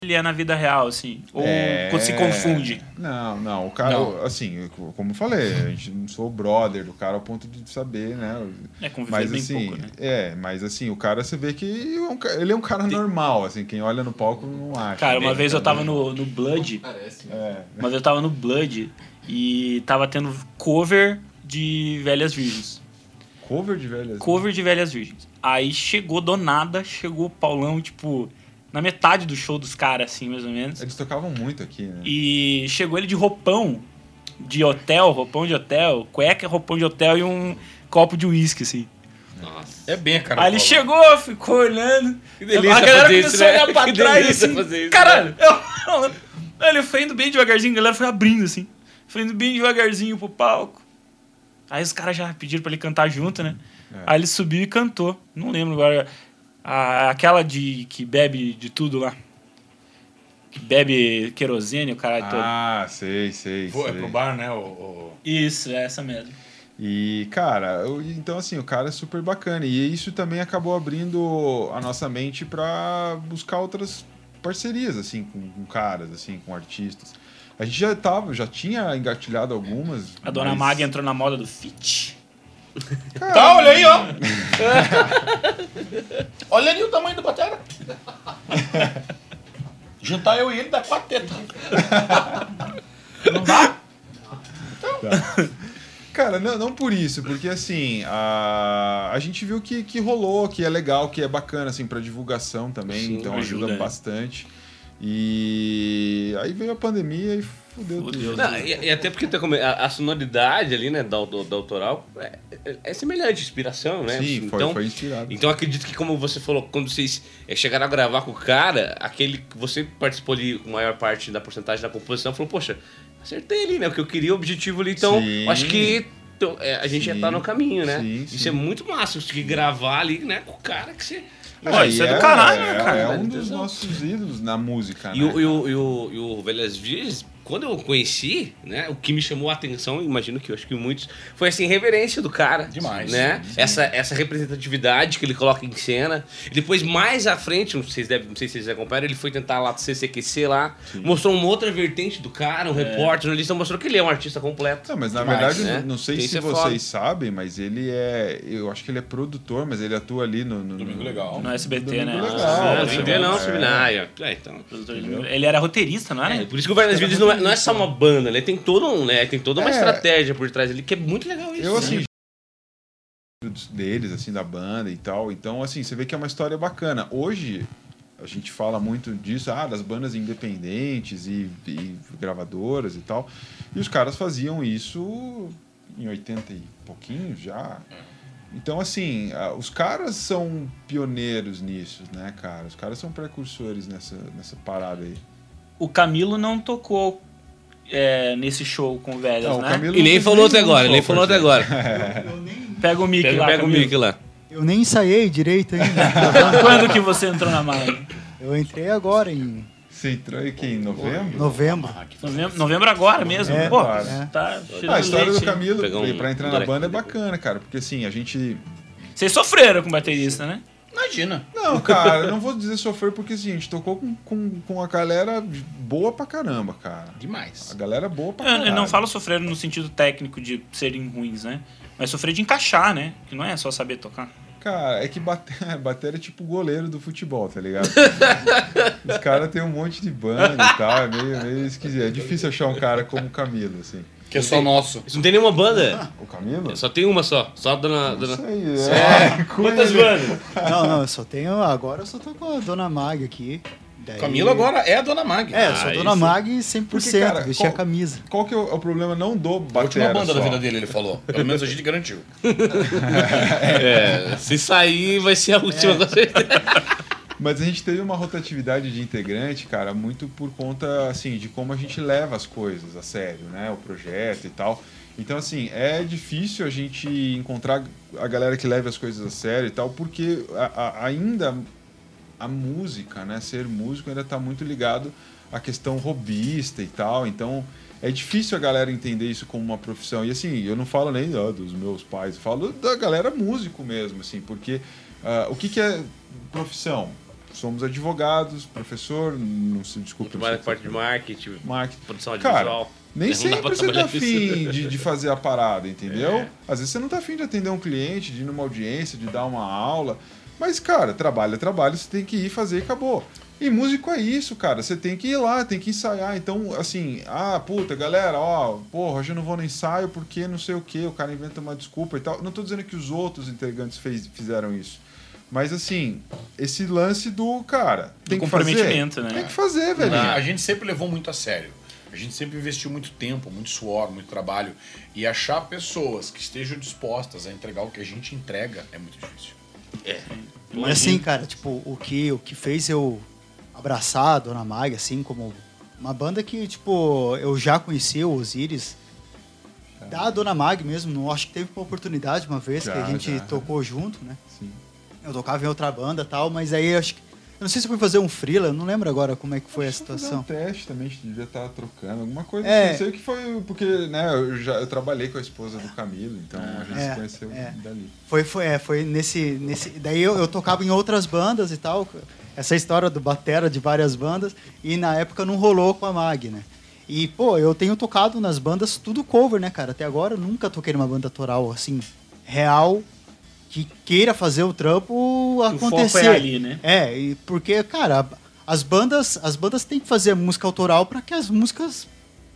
Ele é na vida real, assim. Ou É. se confunde. Não, não. O cara, Não. assim, como eu falei, a gente não sou brother do cara ao ponto de saber, né? É conviver Mas bem assim, pouco, né? é, mas assim, o cara você vê que é ele é um cara normal, assim, quem olha no palco não acha. Cara, uma né? vez eu tava no, no Blood. Parece. É. Uma vez eu tava no Blood e tava tendo cover de Velhas Virgens. Cover de velhas. Cover de Velhas Virgens. Aí chegou do nada, chegou o Paulão, tipo, na metade do show dos caras, assim, mais ou menos. Eles tocavam muito aqui, né? E chegou ele de roupão de hotel, roupão de hotel, cueca, roupão de hotel e um copo de uísque, assim. Nossa. É bem a cara. Aí ele chegou, ficou olhando. Que delícia a galera fazer começou isso, a né? olhar pra Que trás assim. fazer isso, caralho, eu- Aí ele foi indo bem devagarzinho, a galera foi abrindo assim. Foi indo bem devagarzinho pro palco. Aí os caras já pediram pra ele cantar junto, né? É. Aí ele subiu e cantou. Não lembro agora. A- aquela de que bebe de tudo lá. Que bebe querosene, o caralho todo. Ah, sei, sei, Pô, é sei. pro bar, né? O, o- Isso, é essa mesmo. E, cara, eu- então assim, o cara é super bacana. E isso também acabou abrindo a nossa mente pra buscar outras parcerias, assim, com, com caras, assim, com artistas. A gente já tava, já tinha engatilhado algumas. A dona mas- Mag entrou na moda do fit. Tá, olha aí, ó. olha ali o tamanho da batera. Juntar eu e ele dá quatro tetas. Não dá? Cara, não, não por isso, porque assim, a, a gente viu que, que rolou, que é legal, que é bacana, assim, pra divulgação também, Sim, então ajuda, ajuda, bastante. E aí veio a pandemia e fudeu, Fudeu. tudo. Não, e, e até porque tá a, a sonoridade ali, né, da, auto- da autoral é, é- é semelhante, inspiração, né? Sim, foi, então, foi inspirado. Então acredito que, como você falou, quando vocês eh, chegaram a gravar com o cara, aquele que você participou ali com a maior parte da porcentagem da composição, falou, poxa, acertei ali, né? O que eu queria, o objetivo ali. Então, Sim. acho que então, é, a gente já Sim. tá no caminho, né? Sim, Isso sim. é muito massa, você conseguir gravar ali, né, com o cara que você. Pô, isso é do caralho, né, é, cara? É um dos nossos ídolos na música, E né? o, e, o, e, o, e o Velhas Virgens, quando eu conheci, né, o que me chamou a atenção, imagino que eu acho que muitos, foi essa irreverência do cara. Demais. Né? Essa, essa representatividade que ele coloca em cena. E depois, mais à frente, não sei, se vocês devem, não sei se vocês acompanharam, ele foi tentar lá do CCQC lá, mostrou uma outra vertente do cara, um repórter, jornalista, mostrou que ele é um artista completo. Não, mas na Demais, verdade, né? não sei Tem se ser vocês foda. sabem, mas ele é. Eu acho que ele é produtor, mas ele atua ali no. no Domingo Legal. No SBT, Domingo né? Legal. Ah, não sim. entendeu não, É. seminário. É, então. Produtor de- Ele era roteirista, não era? É, por isso que o Velhas Virgens não é, não é só uma banda, né? Tem todo um, né? Tem toda uma É. estratégia por trás ali, que é muito legal isso. Eu, né? assim, deles, assim, da banda e tal. Então, assim, você vê que é uma história bacana. Hoje, a gente fala muito disso, ah, das bandas independentes e, e gravadoras e tal. E os caras faziam isso em 80 e pouquinho já. Então, assim, os caras são pioneiros nisso, né, cara? Os caras são precursores nessa, nessa parada aí. O Camilo não tocou é, nesse show com velhas, Não, o né? Camilo E nem falou até agora, nem falou até agora. Eu nem, Pega o mic Pega, lá, pega o Camilo. mic lá. Eu nem ensaiei direito ainda. Quando que você entrou na mala? Eu entrei agora em Você entrou aqui em novembro? novembro. Novembro, novembro agora mesmo. É, Pô, é. tá cheio Ah, a de história do leite. Camilo Pegar um pra entrar na banda é bacana, cara. Porque assim, a gente. Vocês sofreram com o baterista, né? Imagina. Não, cara, eu não vou dizer sofrer porque assim, a gente tocou com, com, com a galera boa pra caramba, cara. Demais. A galera boa pra Eu, caramba. eu não falo sofrer no sentido técnico de serem ruins, né? Mas sofrer de encaixar, né? Que não é só saber tocar. Cara, é que bater, bater é tipo goleiro do futebol, tá ligado? Os caras têm um monte de banda e tal, é meio, meio esquisito. É difícil achar um cara como o Camilo, assim. Que é só nosso. Isso não tem nenhuma banda. O Camilo? Só tem uma só. Só a dona. Não dona... sei, é. Quantas ele. bandas? Não, não, eu só tenho. Agora eu só tô com a Dona Mag aqui. Daí- Camilo agora é a Dona Mag. É, eu sou Ah, Dona isso. Mag 100%, Porque, cara, vestir a qual- camisa. Qual que é o, é problema não do A última batera banda da só? vida dele, ele falou. Pelo menos a gente garantiu. É, se sair, vai ser a última, certeza. Mas a gente teve uma rotatividade de integrante, cara, muito por conta, assim, de como a gente leva as coisas a sério, né? O projeto e tal. Então, assim, é difícil a gente encontrar a galera que leve as coisas a sério e tal, porque a- a- ainda a música, né? Ser músico ainda está muito ligado à questão robista e tal. Então, é difícil a galera entender isso como uma profissão. E assim, eu não falo nem ó, dos meus pais, falo da galera músico mesmo, assim, porque ah, o que, que é profissão? Somos advogados, professor, não se desculpe. Trabalha parte de marketing, marketing. produção audiovisual. Nem pra sempre você tá afim de, de fazer a parada, entendeu? É. Às vezes você não tá afim de atender um cliente, de ir numa audiência, de dar uma aula. Mas, cara, trabalho é trabalho, você tem que ir fazer e acabou. E músico é isso, cara. Você tem que ir lá, tem que ensaiar. Então, assim, ah, puta, galera, ó, porra, hoje eu não vou no ensaio porque não sei o que, o cara inventa uma desculpa e tal. Não tô dizendo que os outros integrantes fez, fizeram isso. Mas, assim, esse lance do, cara, tem Do que fazer. comprometimento, né? Tem que fazer, velho. A gente sempre levou muito a sério. A gente sempre investiu muito tempo, muito suor, muito trabalho. E achar pessoas que estejam dispostas a entregar o que a gente entrega é muito difícil. E assim, cara, tipo, o que, o que fez eu abraçar a Dona Mag, assim, como uma banda que, tipo, eu já conhecia o Osiris, da Dona Mag mesmo, não acho que teve uma oportunidade uma vez Já, que a gente já. tocou junto, né? Eu tocava em outra banda tal, mas aí eu acho que. Eu não sei se fui fazer um freela, eu não lembro agora como é que foi a Fazer um situação. teste também, a gente devia estar trocando, alguma coisa É. assim. Sei que foi porque, né, eu, já, eu trabalhei com a esposa do Camilo, então a gente É, se conheceu é. dali. Foi, foi, é, foi nesse, nesse. Daí eu, eu tocava em outras bandas e tal. Essa história do Batera de várias bandas. E na época não rolou com a Mag, né? E, pô, eu tenho tocado nas bandas tudo cover, né, cara? Até agora eu nunca toquei numa banda autoral, assim, real, que queira fazer o trampo O acontecer. foco é ali, né? É, e porque, cara, as bandas, as bandas têm que fazer música autoral para que as músicas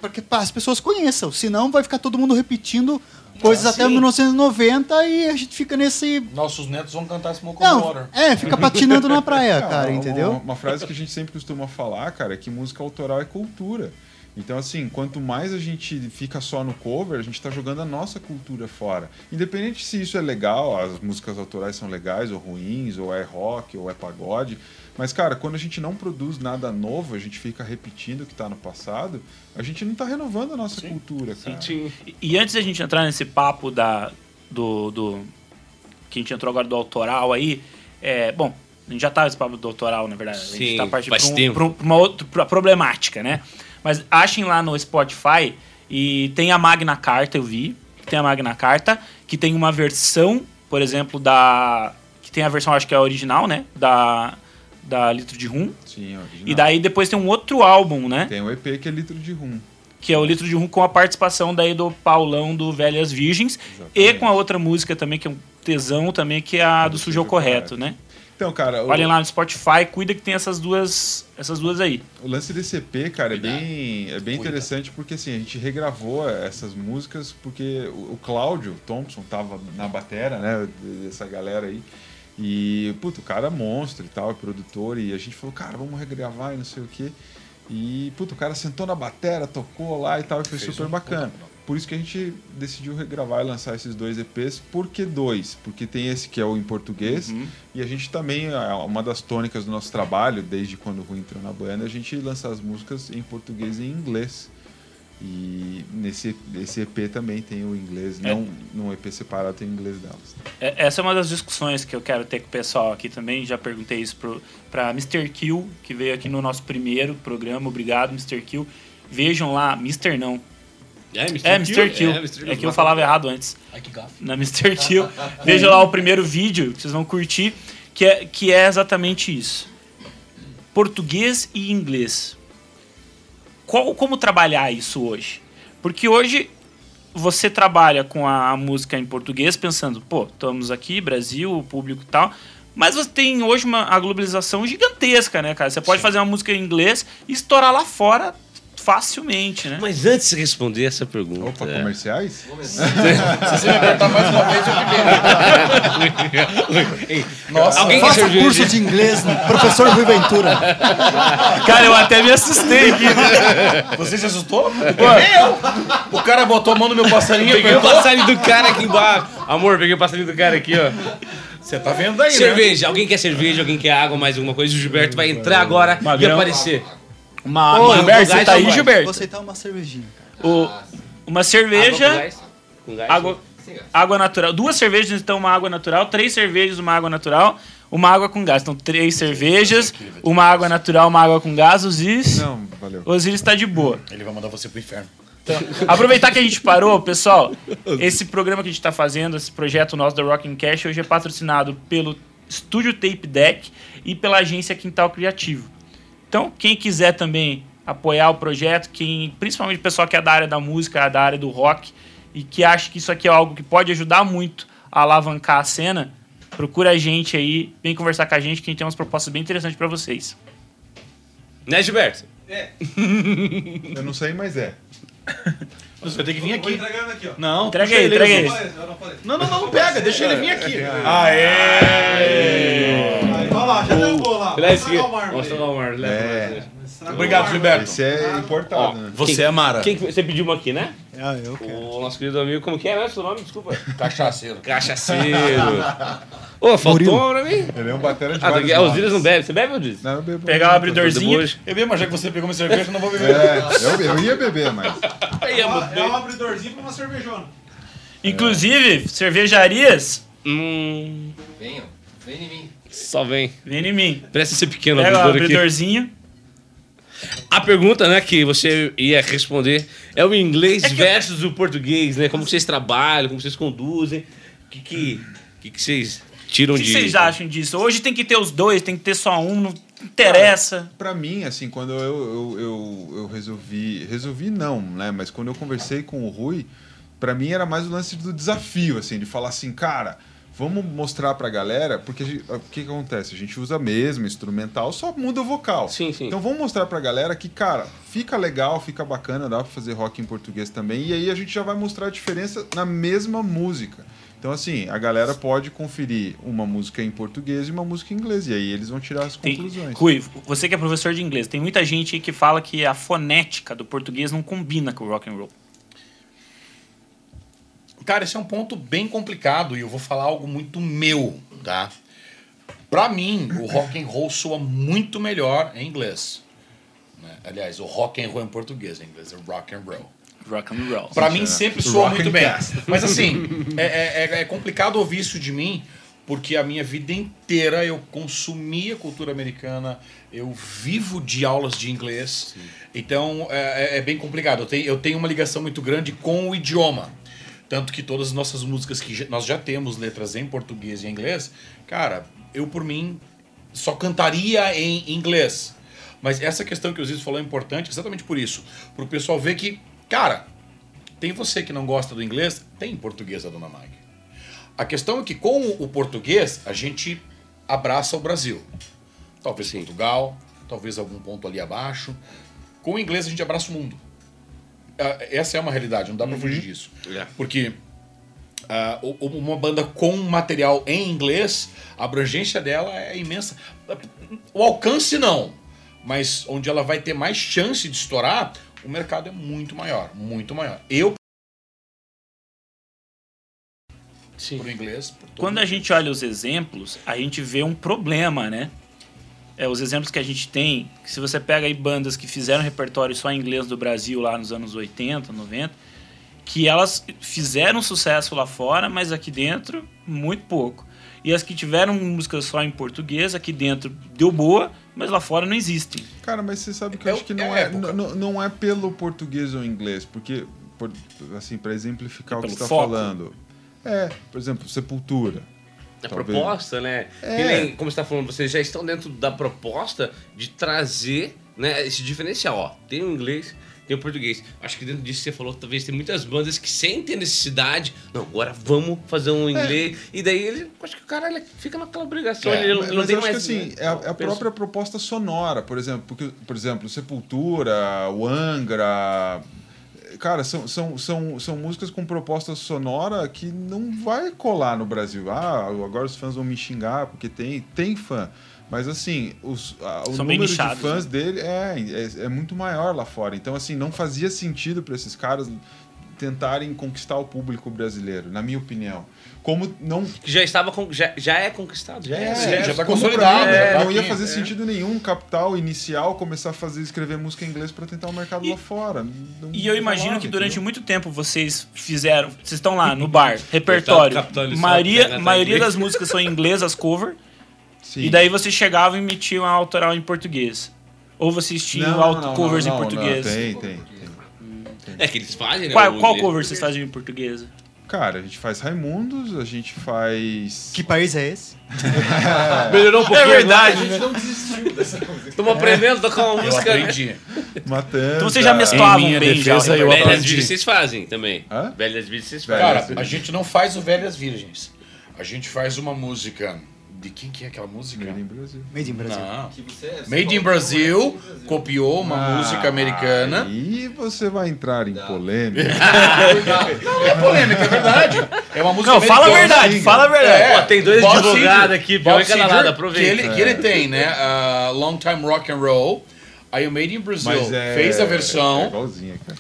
para que as pessoas conheçam, senão vai ficar todo mundo repetindo coisas Ah, até sim. 1990 e a gente fica nesse Nossos netos vão cantar Smoke não, Water. é, fica patinando na praia, cara, uma- entendeu? Uma, uma frase que a gente sempre costuma falar, cara, é que música autoral é cultura. Então, assim, quanto mais a gente fica só no cover, a gente tá jogando a nossa cultura fora. Independente se isso é legal, as músicas autorais são legais ou ruins, ou é rock, ou é pagode. Mas, cara, quando a gente não produz nada novo, a gente fica repetindo o que tá no passado, a gente não tá renovando a nossa cultura, cara. Sim. E- E antes da gente entrar nesse papo da, do, do. Que a gente entrou agora do autoral aí. É, bom, a gente já tava nesse papo do autoral, na verdade. a gente Sim, tá partindo faz pra, um- tempo. pra um- pra uma outra pra problemática, né? Mas achem lá no Spotify e tem a Magna Carta, eu vi. Tem a Magna Carta, que tem uma versão, por exemplo, da. Que tem a versão, acho que é a original, né? Da. Da Litro de Rum. Sim, original. E daí depois tem um outro álbum, né? Tem o EP que é litro de rum. que é o Litro de Rum com a participação daí do Paulão do Velhas Virgens e Exatamente. com a outra música também que é um tesão também que é a do Sujou Correto, né? Então, cara, o- Olhem lá no Spotify, cuida que tem essas duas essas duas aí. O lance desse EP, cara, é bem, é bem Cuida. interessante porque assim, a gente regravou essas músicas porque o, o Cláudio Thompson tava na batera, né, dessa galera aí. E, puto, o cara é monstro e tal, é produtor, e a gente falou, cara, vamos regravar e não sei o quê. E, puto, o cara sentou na batera, tocou lá e tal, e foi Fez super um bacana. Por isso que a gente decidiu regravar e lançar esses dois EPs. Por que dois? Porque tem esse que é o em português, Uhum. e a gente também, uma das tônicas do nosso trabalho, desde quando o Rui entrou na banda, a gente lança as músicas em português e em inglês. E nesse esse EP também tem o inglês, É. não num EP separado tem o inglês delas. É- Essa é uma das discussões que eu quero ter com o pessoal aqui também. Já perguntei isso pro, pra Mr. Kill, que veio aqui no nosso primeiro programa. Obrigado, Mr. Kill. Vejam lá, Mr. não. É, Mr. É, Mr. Kill. É, É, Mr. Kill. que eu falava errado antes. Ai, que gafe. na Mr. Kill. Veja lá o primeiro vídeo, que vocês vão curtir, que é, que é exatamente isso. Português e inglês. Qual, como trabalhar isso hoje? Porque hoje você trabalha com a música em português pensando, pô, estamos aqui, Brasil, o público e tal. Mas você tem hoje uma a globalização gigantesca, né, cara? Você pode fazer uma música em inglês e estourar lá fora facilmente, né? Mas antes de responder essa pergunta. Opa, comerciais? Se você me mais uma vez, eu libero. Nossa, Alguém quer Faça cerveja? curso de inglês, no professor Rui Ventura. Cara, eu até me assustei aqui. né? você se assustou? Pô, o cara botou a mão no meu passarinho e Peguei o passarinho do cara aqui embaixo. Amor, peguei o passarinho do cara aqui, ó. Você tá vendo aí, né? cerveja. Alguém quer cerveja, alguém quer água, mais alguma coisa. O Gilberto vai entrar agora e Magrão. aparecer. Uma, Ô, Gilberto, com você tá aí? Gilberto? Vou aceitar uma cervejinha, cara. O- uma cerveja, Água com gás? Com gás? água, água natural. Duas cervejas, então uma água natural. Três cervejas, uma água natural. Uma água com gás. Então, três cervejas, uma água natural, uma água com gás. Osiris, Não, valeu. Osiris tá de boa. Ele vai mandar você pro inferno. Aproveitar que a gente parou, pessoal, esse programa que a gente tá fazendo, esse projeto nosso da Rocking Cash, hoje é patrocinado pelo Estúdio Tape Deck e pela agência Quintal Criativo. Então, quem quiser também apoiar o projeto, quem, principalmente o pessoal que é da área da música, da área do rock, e que acha que isso aqui é algo que pode ajudar muito a alavancar a cena, procura a gente aí, vem conversar com a gente, que a gente tem umas propostas bem interessantes para vocês. Né, Gilberto? Eu não sei, mas é. Você vai ter que vir Vou aqui. entregando aqui, ó. Não, Entrega aí, ele, entrega aí. não. Não, não, não, pega, deixa ele vir aqui. Aí, vai lá, já derrubou lá. Aqui. Mostra o mármore Mostra o Mar. leva É. mais. Obrigado, Gilberto. Esse é importado, né? Você é Mara. Quem que- você pediu uma aqui, né? Ah, eu quero. O nosso querido amigo, como que é, né? Seu nome? Desculpa. Cachaceiro. Cachaceiro. Ô, faltou uma pra mim? Ele é um batera de Ah, vários os. Dias não bebe. Você bebe, Odiris? Não, eu bebo. Pegar o abridorzinho. Eu bebo, mas já que você pegou minha cerveja, eu não vou beber. É, eu, eu ia beber, mas... É amor. um abridorzinho pra uma cervejona. Inclusive, cervejarias, Hum, Venham, vem em mim. Só vem. vem em mim. Presta ser pequeno Pega o abridor aqui. abridorzinho. A pergunta, né, que você ia responder é o inglês É que eu- versus o português, né? Como vocês trabalham, como vocês conduzem. O que, que, que, que vocês tiram O que de. vocês acham disso? Hoje tem que ter os dois, tem que ter só um, não interessa. Pra mim, assim, quando eu, eu, eu, eu resolvi... Resolvi não, né? Mas quando eu conversei com o Rui, pra mim era mais o lance do desafio, assim, de falar assim, cara... Vamos mostrar pra galera, porque gente- o que, que acontece? A gente usa a mesma instrumental, só muda o vocal. Sim, sim. Então vamos mostrar pra galera que, cara, fica legal, fica bacana, dá pra fazer rock em português também. E aí a gente já vai mostrar a diferença na mesma música. Então, assim, a galera pode conferir uma música em português e uma música em inglês. E aí eles vão tirar as Tem, conclusões. Rui, você que é professor de inglês, tem muita gente aí que fala que a fonética do português não combina com o rock and roll. Cara, esse é um ponto bem complicado e eu vou falar algo muito meu, tá? Pra mim, o rock and roll soa muito melhor em inglês. né? Aliás, o rock and roll em português, em inglês é rock and roll. Rock and roll. Pra mim sempre soa Rock muito bem. cast. Mas assim, é, é- é- é complicado ouvir isso de mim, porque a minha vida inteira eu consumi a cultura americana, eu vivo de aulas de inglês. Então é, é- é bem complicado. Eu tenho, eu tenho uma ligação muito grande com o idioma. Tanto que todas as nossas músicas que nós já temos letras em português e em inglês, cara, eu por mim só cantaria em inglês. Mas essa questão que o Zizo falou é importante exatamente por isso. Para o pessoal ver que, cara, tem você que não gosta do inglês, tem em português a Dona Mag. A questão é que com o português a gente abraça o Brasil. Talvez Portugal, talvez algum ponto ali abaixo. Com o inglês a gente abraça o mundo. Essa é uma realidade, não dá pra fugir disso. É. Porque o- uma banda com material em inglês, a abrangência dela é imensa. O alcance não, mas onde ela vai ter mais chance de estourar, o mercado é muito maior, muito maior. Eu Sim. pro inglês, por Quando a gente olha os exemplos, a gente vê um problema, né? É, os exemplos que a gente tem, que se você pega aí bandas que fizeram repertório só em inglês do Brasil lá nos anos 80, 90, que elas fizeram sucesso lá fora, mas aqui dentro, muito pouco. E as que tiveram músicas só em português, aqui dentro deu boa, mas lá fora não existem. Cara, mas você sabe que eu É acho que não é é, não, não é pelo português ou inglês, porque, por- assim, para exemplificar É o que você está falando. É, por exemplo, Sepultura. A Talvez. proposta, né? É. Que nem, como você está falando, vocês já estão dentro da proposta de trazer né, esse diferencial. Ó, tem o inglês, tem o português. Acho que dentro disso que você falou, talvez tem muitas bandas que sentem necessidade. Não, agora vamos fazer um inglês. E daí ele, acho que o cara ele fica naquela obrigação. É, ele Mas, não mas tem eu acho mais. que assim, né, é a, é a própria proposta sonora, por exemplo, porque, por exemplo, Sepultura, o Angra. Cara, são, são, são, são músicas com proposta sonora que não vai colar no Brasil. Ah, agora os fãs vão me xingar, porque tem, tem fã. Mas assim, os, a- o São número de fãs dele é, é, é muito maior lá fora. Então, assim, não fazia sentido para esses caras tentarem conquistar o público brasileiro, na minha opinião. Como não Que já estava com, já, já é conquistado. Já é. é, sim, já tá como consolidado, pra mim, já tá não ia fazer é. sentido nenhum capital inicial começar a fazer escrever música em inglês para tentar o mercado lá fora. Não- E eu imagino rolava, que durante entendeu? muito tempo vocês fizeram. Vocês estão lá no bar, repertório. Capitão, ele só Maioria, maioria atrás das músicas são em inglês, as cover. Sim. E daí vocês chegavam e metiam a autoral em português. Ou vocês tinham Não, auto não, covers não, em português. não, tem, tem, tem. É que eles fazem, né? Qual, o qual cover vocês faziam em português? Cara, a gente faz Raimundos, a gente faz. Que país é esse? Melhorou um pouquinho. É verdade, agora. né? não desistiu dessa música. Estamos aprendendo a tocar uma Eu música. né? aprendi. Matando. Então vocês já mesclavam bem já. o defesa, eu repertório. Velhas aprendi. Virgens vocês fazem também. Hã? Velhas Virgens vocês fazem. Cara, a gente não faz o Velhas Virgens. A gente faz uma música. De quem que é aquela música? Made in Brasil. Made in Brasil. Não. Que você é- Made in Brasil copiou uma música americana. E você vai entrar em polêmica. Não é polêmica, é verdade. É uma música Não, fala a verdade, fala a verdade. É, Pô, tem dois Bob advogados aqui, Bob lado, aproveita. Que ele, que ele tem, né? ah, long Time Rock and Roll. Aí o Made in Brazil é, fez a É versão, igualzinha, cara.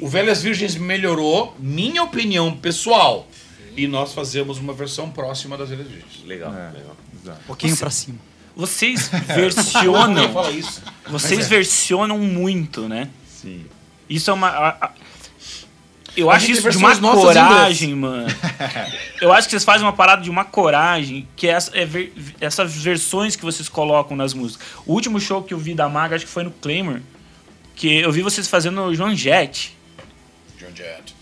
o Velhas Virgens melhorou, minha opinião pessoal. E nós fazemos uma versão próxima das Virgens. Legal, É, legal. exato. Um pouquinho pra cima. Vocês versionam. fala isso. vocês versionam muito, né? Sim. Isso é uma. a- a- eu A acho isso de uma coragem, mano. Eu acho que vocês fazem uma parada de uma coragem, que é, essa, é ver- essas versões que vocês colocam nas músicas. O último show que eu vi da Maga, acho que foi no Claymore, que eu vi vocês fazendo o Joan Jett. John Jett.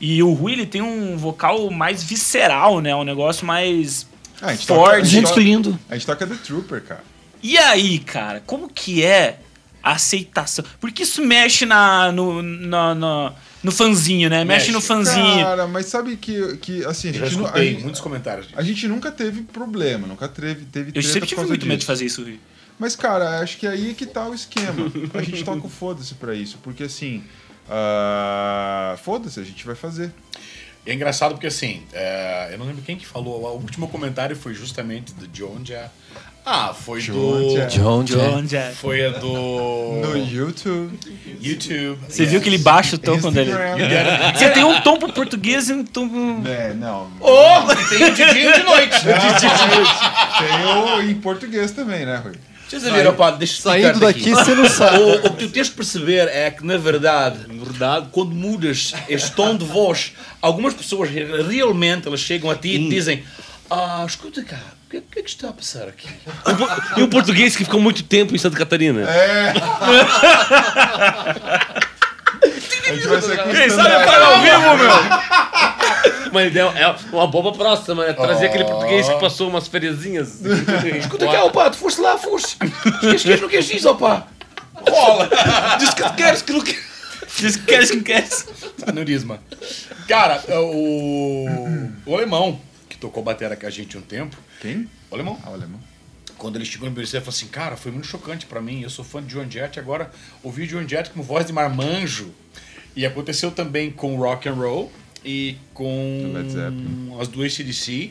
E o Rui, ele tem um vocal mais visceral, né? Um negócio mais Ah, a gente forte. toca- a gente toca- lindo. A gente toca The Trooper, cara. E aí, cara, como que é a aceitação? Porque isso mexe na, no, na, na- no fanzinho, né? Mexe, Mexe. no fanzinho. Cara, mas sabe que, que assim, a gente, nu- a, escutei gente, muitos comentários disso. a gente nunca teve problema, nunca teve, teve Eu sempre tive muito medo de disso. fazer isso, Rui. Mas, cara, acho que aí que tá o esquema. A gente toca o foda-se pra isso. Porque, assim, ah, foda-se, a gente vai fazer. E é engraçado porque assim, é, eu não lembro quem que falou, o último comentário foi justamente do John Jett. Ah, foi John do. John John Jett. Foi a do. No YouTube. YouTube. Você viu que ele baixa o tom quando ele. Instagram. Você tem um tom pro português e um tom pro. É, não. Oh, tem de dia e de noite. Tem o em português também, né, Rui? Vocês viram, pá, deixa eu explicar Saindo daqui, você não sabe. O, o que tu tens de perceber é que, na verdade, na verdade, quando mudas este tom de voz, algumas pessoas realmente elas chegam a ti e te dizem: Ah, escuta cá, o que, o que é que está a passar aqui? E um português que ficou muito tempo em Santa Catarina. É. A gente vai ser Quem sabe pagar ao vivo, meu! Mas é é uma boba próxima, né? Trazer aquele português que passou umas feriazinhas. Escuta cá, opá, tu foste lá, foste. Queres, não queres isso, opá? Rola. Diz que tu queres, que não queres. Diz que queres, que não queres. Aneurisma. Cara, o, o alemão, que tocou batera com a gente um tempo, Quem? o alemão, Ah, o alemão. quando ele chegou no BBC, ele falou assim: Cara, foi muito chocante pra mim. Eu sou fã de John Jett. Agora ouvi John Jett com voz de marmanjo. E aconteceu também com rock and roll e com as duas CDC.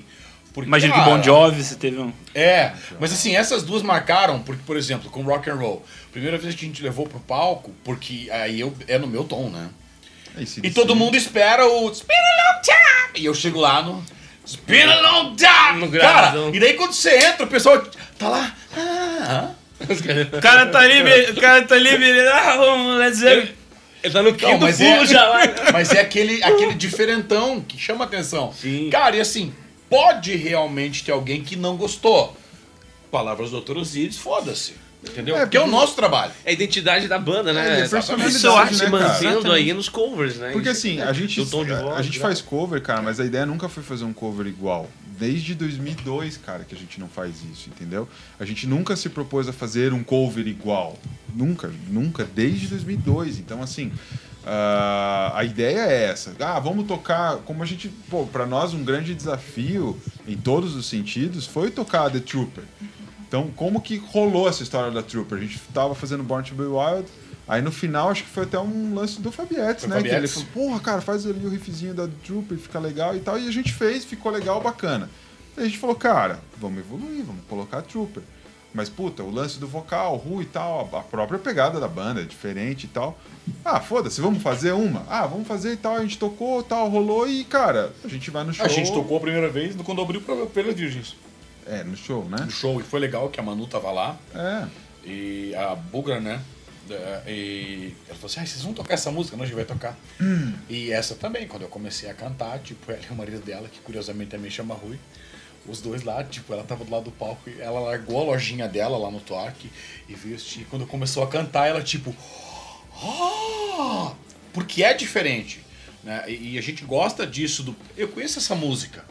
Porque, Imagina que cara, Bon Jovi você teve um. É, mas assim, essas duas marcaram, porque, por exemplo, com rock and roll, primeira vez que a gente levou pro palco, porque aí eu, é no meu tom, né? É, E todo mundo espera o been a long time! E eu chego lá no been a long time! No Cara, e daí quando você entra, o pessoal tá lá. Ah, O cara tá ali, o cara tá ali. Ah, vamos, let's. Ele tá no Não, quinto mas pulo é, já mas é aquele, aquele diferentão que chama atenção. Sim. Cara, e assim, pode realmente ter alguém que não gostou. Palavras do Dr. Osíris, foda-se. Entendeu? É, porque é o nosso trabalho. É a identidade da banda, É, né? a personalidade, Isso eu acho né, cara? mantendo aí nos covers, né? Porque assim, a gente, de voz, a gente faz cover, cara, mas a ideia nunca foi fazer um cover igual. Desde 2002, cara, que a gente não faz isso, entendeu? A gente nunca se propôs a fazer um cover igual. Nunca, nunca, desde 2002. Então, assim, ah, a ideia é essa. Ah, vamos tocar. Como a gente. Pô, pra nós, um grande desafio, em todos os sentidos, foi tocar The Trooper. Então, como que rolou essa história da Trooper? A gente tava fazendo Born to Be Wild. Aí no final, acho que foi até um lance do Fabietes, Foi né? Que ele falou, porra, cara, faz ali o riffzinho da Trooper, fica legal e tal. E a gente fez, ficou legal, bacana. Aí a gente falou, cara, vamos evoluir, vamos colocar a Trooper. Mas, puta, o lance do vocal, Ru e tal, a própria pegada da banda é diferente e tal. Ah, foda-se, vamos fazer uma? Ah, vamos fazer e tal. A gente tocou, tal, rolou e, cara, a gente vai no show. A gente tocou a primeira vez quando abriu pra Pelas Virgens. É, no show, né? No show, e foi legal que a Manu tava lá. É. E a Bugra, né? da- E ela falou assim: ah, vocês vão tocar essa música? Não, a gente vai tocar. E essa também, quando eu comecei a cantar, tipo, ela e o marido dela, que curiosamente também chama Rui, os dois lá, tipo, ela tava do lado do palco e ela largou a lojinha dela lá no Torque e veio assistir. E quando começou a cantar, ela, tipo, ah! Porque é diferente. Né? E, e a gente gosta disso. Do... Eu conheço essa música.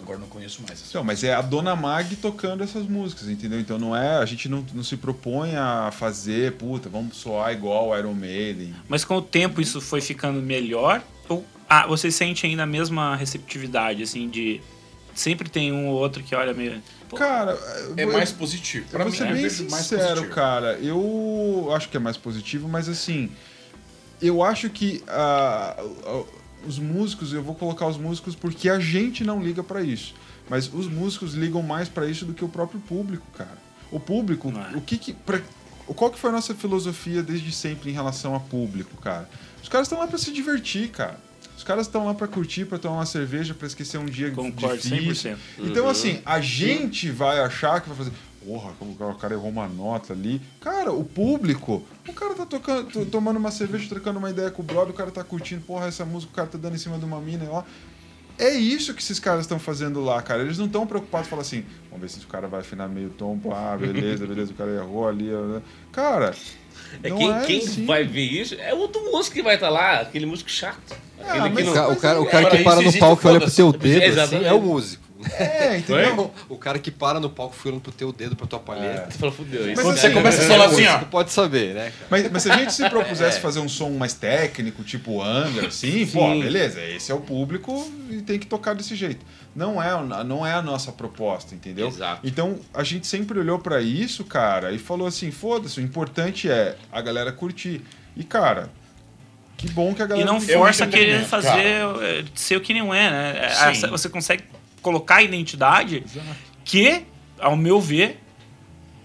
Agora não conheço mais essa Então, mas é a Dona Mag tocando essas músicas, entendeu? Então não é, a gente não, não se propõe a fazer, puta, vamos soar igual Iron Maiden. Mas com o tempo isso foi ficando melhor? Ou ah, você sente ainda a mesma receptividade, assim, de. Sempre tem um ou outro que olha meio. Pô, Cara, É eu- mais positivo. Pra mim, ser é bem mais sincero, positivo. cara. Eu acho que é mais positivo, mas assim, eu acho que ah, ah, os músicos, eu vou colocar os músicos porque a gente não liga pra isso. Mas os músicos ligam mais pra isso do que o próprio público, cara. O público, é. o que que. pra- qual que foi a nossa filosofia desde sempre em relação a público, cara? Os caras estão lá pra se divertir, cara. Os caras estão lá pra curtir, pra tomar uma cerveja, pra esquecer um dia Concordo, difícil. 100%. Então, Uhum. assim, a gente vai achar que vai fazer. Porra, como o cara errou uma nota ali. Cara, o público, o cara tá tocando, to- tomando uma cerveja, trocando uma ideia com o brother, o cara tá curtindo, porra, essa música, o cara tá dando em cima de uma mina lá. É isso que esses caras estão fazendo lá, cara. Eles não estão preocupados em falar assim, vamos ver se o cara vai afinar meio tom, pô, ah, beleza, beleza, o cara errou ali. ó. Cara, É não quem, é quem assim. vai ver isso é outro músico que vai estar lá, aquele músico chato. Aquele mas que O não. cara, o cara, o cara Para que para no palco e olha pro teu dedo, assim, é o músico. É, entendeu? O cara que para no palco e olhando pro teu dedo, pra tua palheta. Você fala, fudeu. Isso Mas Quando assim, você começa a falar assim, ó. Pode saber, né, cara? Mas, mas se a gente se propusesse fazer um som mais técnico, tipo Angra, assim, pô, beleza, esse é o público e tem que tocar desse jeito. Não é, não é a nossa proposta, entendeu? Exato. Então a gente sempre olhou pra isso, cara, e falou assim: foda-se, o importante é a galera curtir. E, cara, que bom que a E galera. não curtiu. força querer fazer é, ser o que não é, né? É, Sim. Você consegue colocar a identidade que, ao meu ver,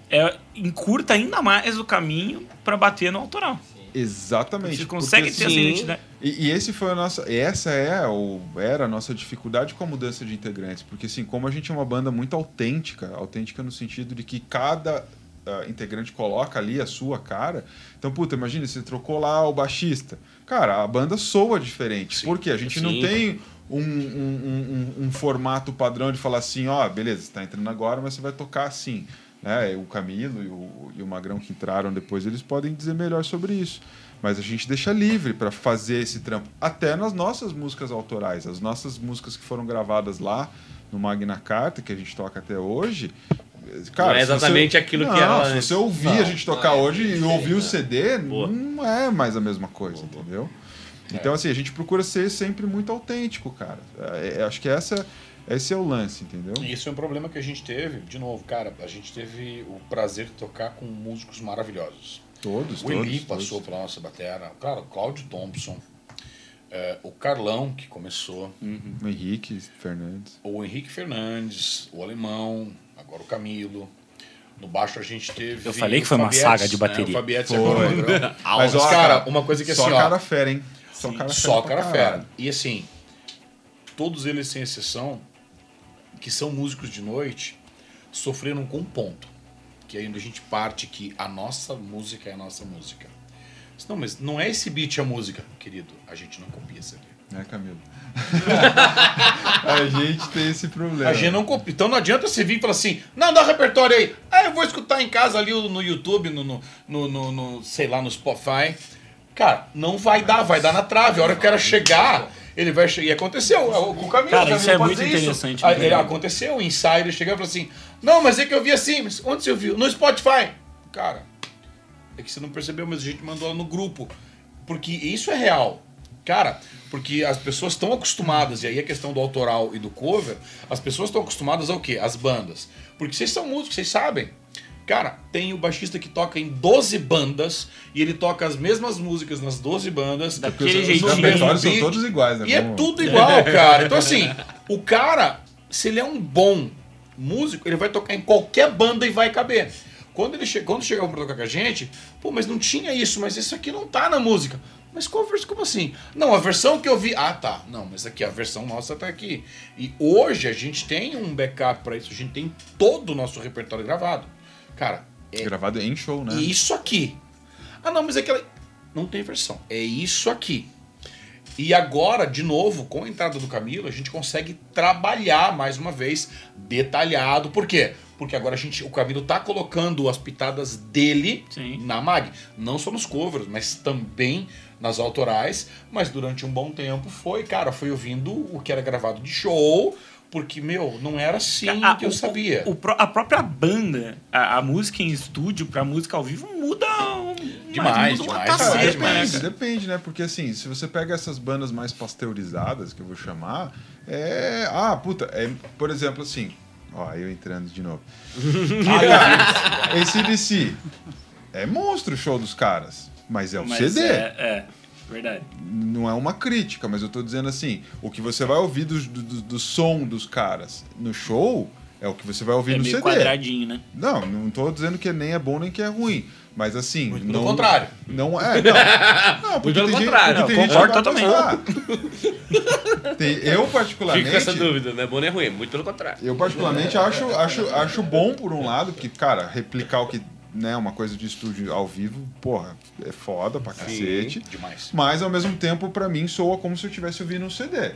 é, encurta ainda mais o caminho para bater no autoral. Exatamente. Você consegue porque, ter essa sim. identidade. E, e esse foi a nossa, essa é ou era a nossa dificuldade com a mudança de integrantes, porque assim, como a gente é uma banda muito autêntica, autêntica no sentido de que cada ah, integrante coloca ali a sua cara. Então, puta, imagina, você trocou lá o baixista. Cara, a banda soa diferente. Por quê? A gente não Sim. tem um, um- um- um formato padrão de falar assim, ó, beleza, você tá entrando agora, mas você vai tocar assim. Né? O Camilo e o, e o Magrão que entraram depois, eles podem dizer melhor sobre isso. Mas a gente deixa livre para fazer esse trampo. Até nas nossas músicas autorais. As nossas músicas que foram gravadas lá no Magna Carta, que a gente toca até hoje. Cara, Não é se você- exatamente aquilo que Não, era Se você ouvir a gente tocar hoje e ouvir o CD, Boa. não é mais a mesma coisa, entendeu? Então, assim, a gente procura ser sempre muito autêntico, cara. É, é, acho que essa, esse é o lance, entendeu? E Isso é um problema que a gente teve. De novo, cara, a gente teve o prazer de tocar com músicos maravilhosos. Todos, O todos. Eli todos. passou pela nossa batera. Cara, o Cláudio Thompson. é, o Carlão, que começou. O Henrique Fernandes. O Henrique Fernandes. O Alemão. Agora o Camilo. No baixo a gente teve. Eu falei que o foi uma saga de né, bateria. o Fabietes e Foi. agora o. Mas, ó, cara, uma coisa que Só assim, ó. cara fera, hein? Só cara fera. só cara fera. E assim, todos eles sem exceção, que são músicos de noite, sofreram com um ponto. Que ainda a gente parte que a nossa música é a nossa música. Não, mas não é esse beat a música, querido. A gente não copia esse aqui. Né, Camilo? a gente tem esse problema. A gente não copia. Então não adianta você vir e falar assim, não, dá repertório aí. Ah, eu vou escutar em casa ali no YouTube, no, no, no, no- no, sei lá, no Spotify. Cara, não vai dar, vai dar na trave. A hora que o cara chegar, ele vai chegar. E aconteceu é, com o caminho. Cara, o isso é muito interessante, ele- aconteceu, o ensaio, ele chegou e falou assim: Não, mas é que eu vi assim, onde você viu? No Spotify. Cara, é que você não percebeu, mas a gente mandou lá no grupo. Porque isso é real. Cara, porque as pessoas estão acostumadas, e aí a questão do autoral e do cover, as pessoas estão acostumadas ao quê? As bandas. Porque vocês são músicos, vocês sabem. Cara, tem o baixista que toca em 12 bandas e ele toca as mesmas músicas nas 12 bandas. Daquele Os- os jeitinho. repertórios são todos iguais, né? E é Vamos- tudo igual, cara. Então, assim, o cara, se ele é um bom músico, ele vai tocar em qualquer banda e vai caber. Quando ele che quando chegava pra tocar com a gente, pô, mas não tinha isso, mas isso aqui não tá na música. Mas qual versão? Como assim? Não, a versão que eu vi. Ah, tá. Não, mas aqui, a versão nossa tá aqui. E hoje a gente tem um backup pra isso, a gente tem todo o nosso repertório gravado. Cara, é Gravado em show, né? isso aqui. Ah, não, mas é aquela. Não tem versão. É isso aqui. E agora, de novo, com a entrada do Camilo, a gente consegue trabalhar mais uma vez detalhado. Por quê? Porque agora a gente, o Camilo tá colocando as pitadas dele Sim. na mag. Não só nos covers, mas também nas autorais. Mas durante um bom tempo foi, cara, foi ouvindo o que era gravado de show. Porque, meu, não era assim Ah, que eu o- sabia. o a própria banda, a, a música em estúdio pra música ao vivo muda Demais, muda uma demais, caceta, demais, né. Depende, depende, né? Porque assim, se você pega essas bandas mais pasteurizadas, que eu vou chamar, é. Ah, puta, é, por exemplo, assim. Ó, eu entrando de novo. Esse DC é monstro o show dos caras, mas é o Mas CD. É, é, verdade. Não é uma crítica, mas eu tô dizendo assim: o que você vai ouvir do, do, do- do som dos caras no show é o que você vai ouvir É no meio CD. quadradinho, né? Não, não tô dizendo que nem é bom nem que é ruim. Mas assim, Muito não, pelo contrário. Não é, não. Não, porque pelo gente- contrário, gente concordo que vai totalmente. Tem- eu particularmente, Fico com essa dúvida, não é bom nem ruim, muito pelo contrário. eu particularmente acho, acho, acho bom por um lado, porque, cara, replicar o que, né, uma coisa de estúdio ao vivo, porra, é foda pra cacete. Demais. Mas ao mesmo tempo, pra mim, soa como se eu estivesse ouvindo um CD.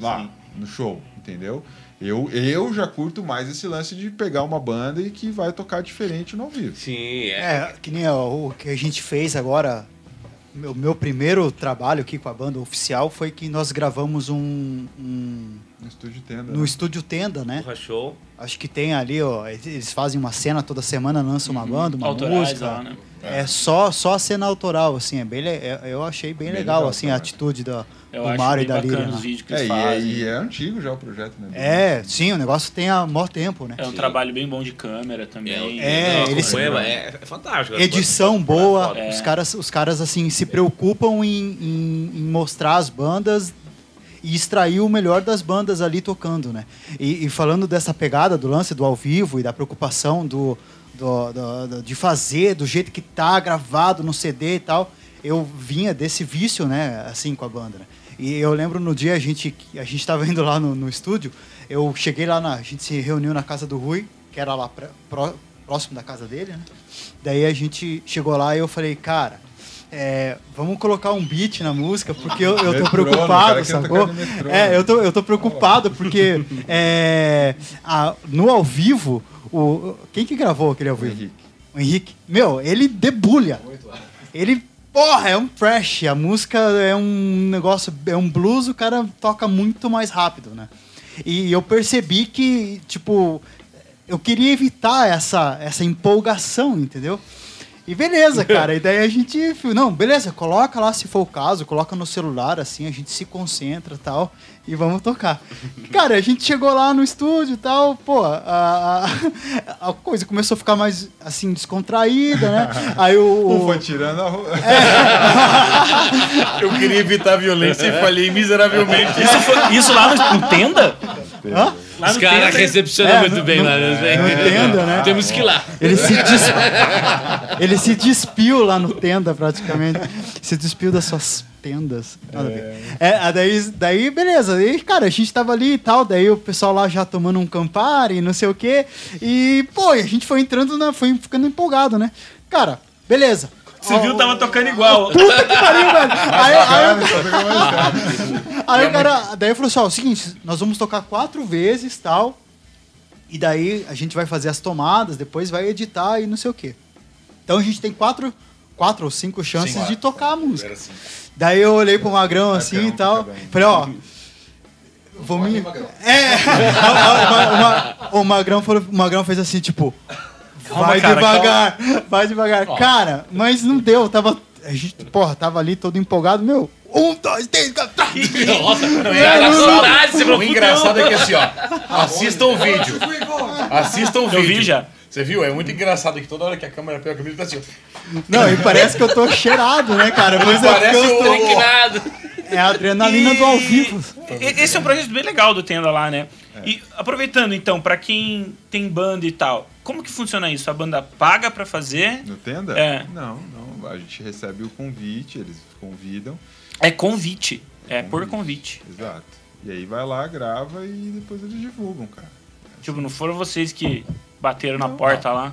Lá, no show, entendeu? Eu, eu já curto mais esse lance de pegar uma banda e que vai tocar diferente no ao vivo. Sim, é. É, que nem o que a gente fez agora. O meu primeiro trabalho aqui com a banda oficial foi que nós gravamos um, um- No estúdio tenda. no né? estúdio Tenda, né? Porra, show. Acho que tem ali, ó, eles fazem uma cena toda semana, lançam uma banda, uma Autorais música. lá, né? É só, só a cena autoral, assim, é bem, é- eu achei bem, Bem legal, legal assim, a atitude da, Eu do Mário e da Líria. os né? vídeos que É, e é, e é antigo já o projeto, né? É, sim, o negócio tem há maior tempo, né? É um trabalho bem bom de câmera também. É, Não, eles- é, é fantástico. Edição boa, É. os caras, os caras assim se preocupam em, em- em mostrar as bandas e extrair o melhor das bandas ali tocando, né? E, e falando dessa pegada do lance do ao vivo e da preocupação do, do- do- do- de fazer do jeito que tá gravado no CD e tal, eu vinha desse vício, né? Assim com a banda. Né? E eu lembro no dia a gente a gente estava indo lá no, no estúdio, eu cheguei lá na a gente se reuniu na casa do Rui, que era lá pré- pró- próximo da casa dele, né? Daí a gente chegou lá e eu falei, cara, é, vamos colocar um beat na música, porque eu, eu tô Metrô, preocupado, o sacou? É, né? eu tô, eu tô preocupado, porque é, a- no ao vivo, o, quem que gravou aquele ao O vivo? Henrique. O Henrique. Meu, ele debulha. Ele, porra, é um trash. A música é um negócio, é um blues, o cara toca muito mais rápido, né? E eu percebi que, tipo, eu queria evitar essa, essa empolgação, entendeu? E beleza, cara. E daí a gente, não, beleza, coloca lá se for o caso, coloca no celular, assim, a gente se concentra e tal, e vamos tocar. Cara, a gente chegou lá no estúdio e tal, pô, a, a, a coisa começou a ficar mais, assim, descontraída, né? Aí o... Um o- foi tirando a roupa. Eu queria evitar a violência e falhei miseravelmente. Isso, foi- isso lá no, no Tenda? Hã? Lá Os caras recepcionam É, muito no- bem no- lá. né? no Tenda, né? Temos que ir lá. Ele se, des... ele se despiu lá no tenda, praticamente. Se despiu das suas tendas. Nada. É, a daí, daí, beleza. Aí, cara, a gente tava ali e tal. Daí o pessoal lá já tomando um Campari, não sei o quê. E, pô, a gente foi entrando, na, foi ficando empolgado, né? Cara, beleza. Você viu, tava tocando igual. Puta que pariu, velho. Aí, aí. Aí o cara, daí eu falei assim, ó, o seguinte, nós vamos tocar quatro vezes, tal, e daí a gente vai fazer as tomadas, depois vai editar e não sei o quê. Então a gente tem quatro, quatro ou cinco chances Sim. de tocar a música. Assim. Daí eu olhei pro Magrão assim um e tal, falei, ó, vou me... É, o Magrão falou, o Magrão fez assim, tipo, vai cara, devagar, vai devagar. Cara, mas não deu, tava... A gente, porra, tava ali todo empolgado, meu. Um, dois, três, quatro. Nossa, não É, é não- saudade, você falou, O engraçado é que assim, ó, assistam o vídeo. Assistam o vídeo. Eu vi já. Você viu? É muito engraçado que toda hora que a câmera pega a camisa, tá assim. ó. Não, e parece que eu tô cheirado, né, cara? Mas é Parece eu o- tô... É a adrenalina do ao vivo. E- Esse é um projeto bem legal do Tenda lá, né? E aproveitando então, pra quem tem banda e tal, como que funciona isso? A banda paga pra fazer? No tenda? É. Não, não. A gente recebe o convite, eles convidam. É convite. É por convite. Exato. E aí vai lá, grava e depois eles divulgam, cara. Tipo, não foram vocês que bateram na porta lá?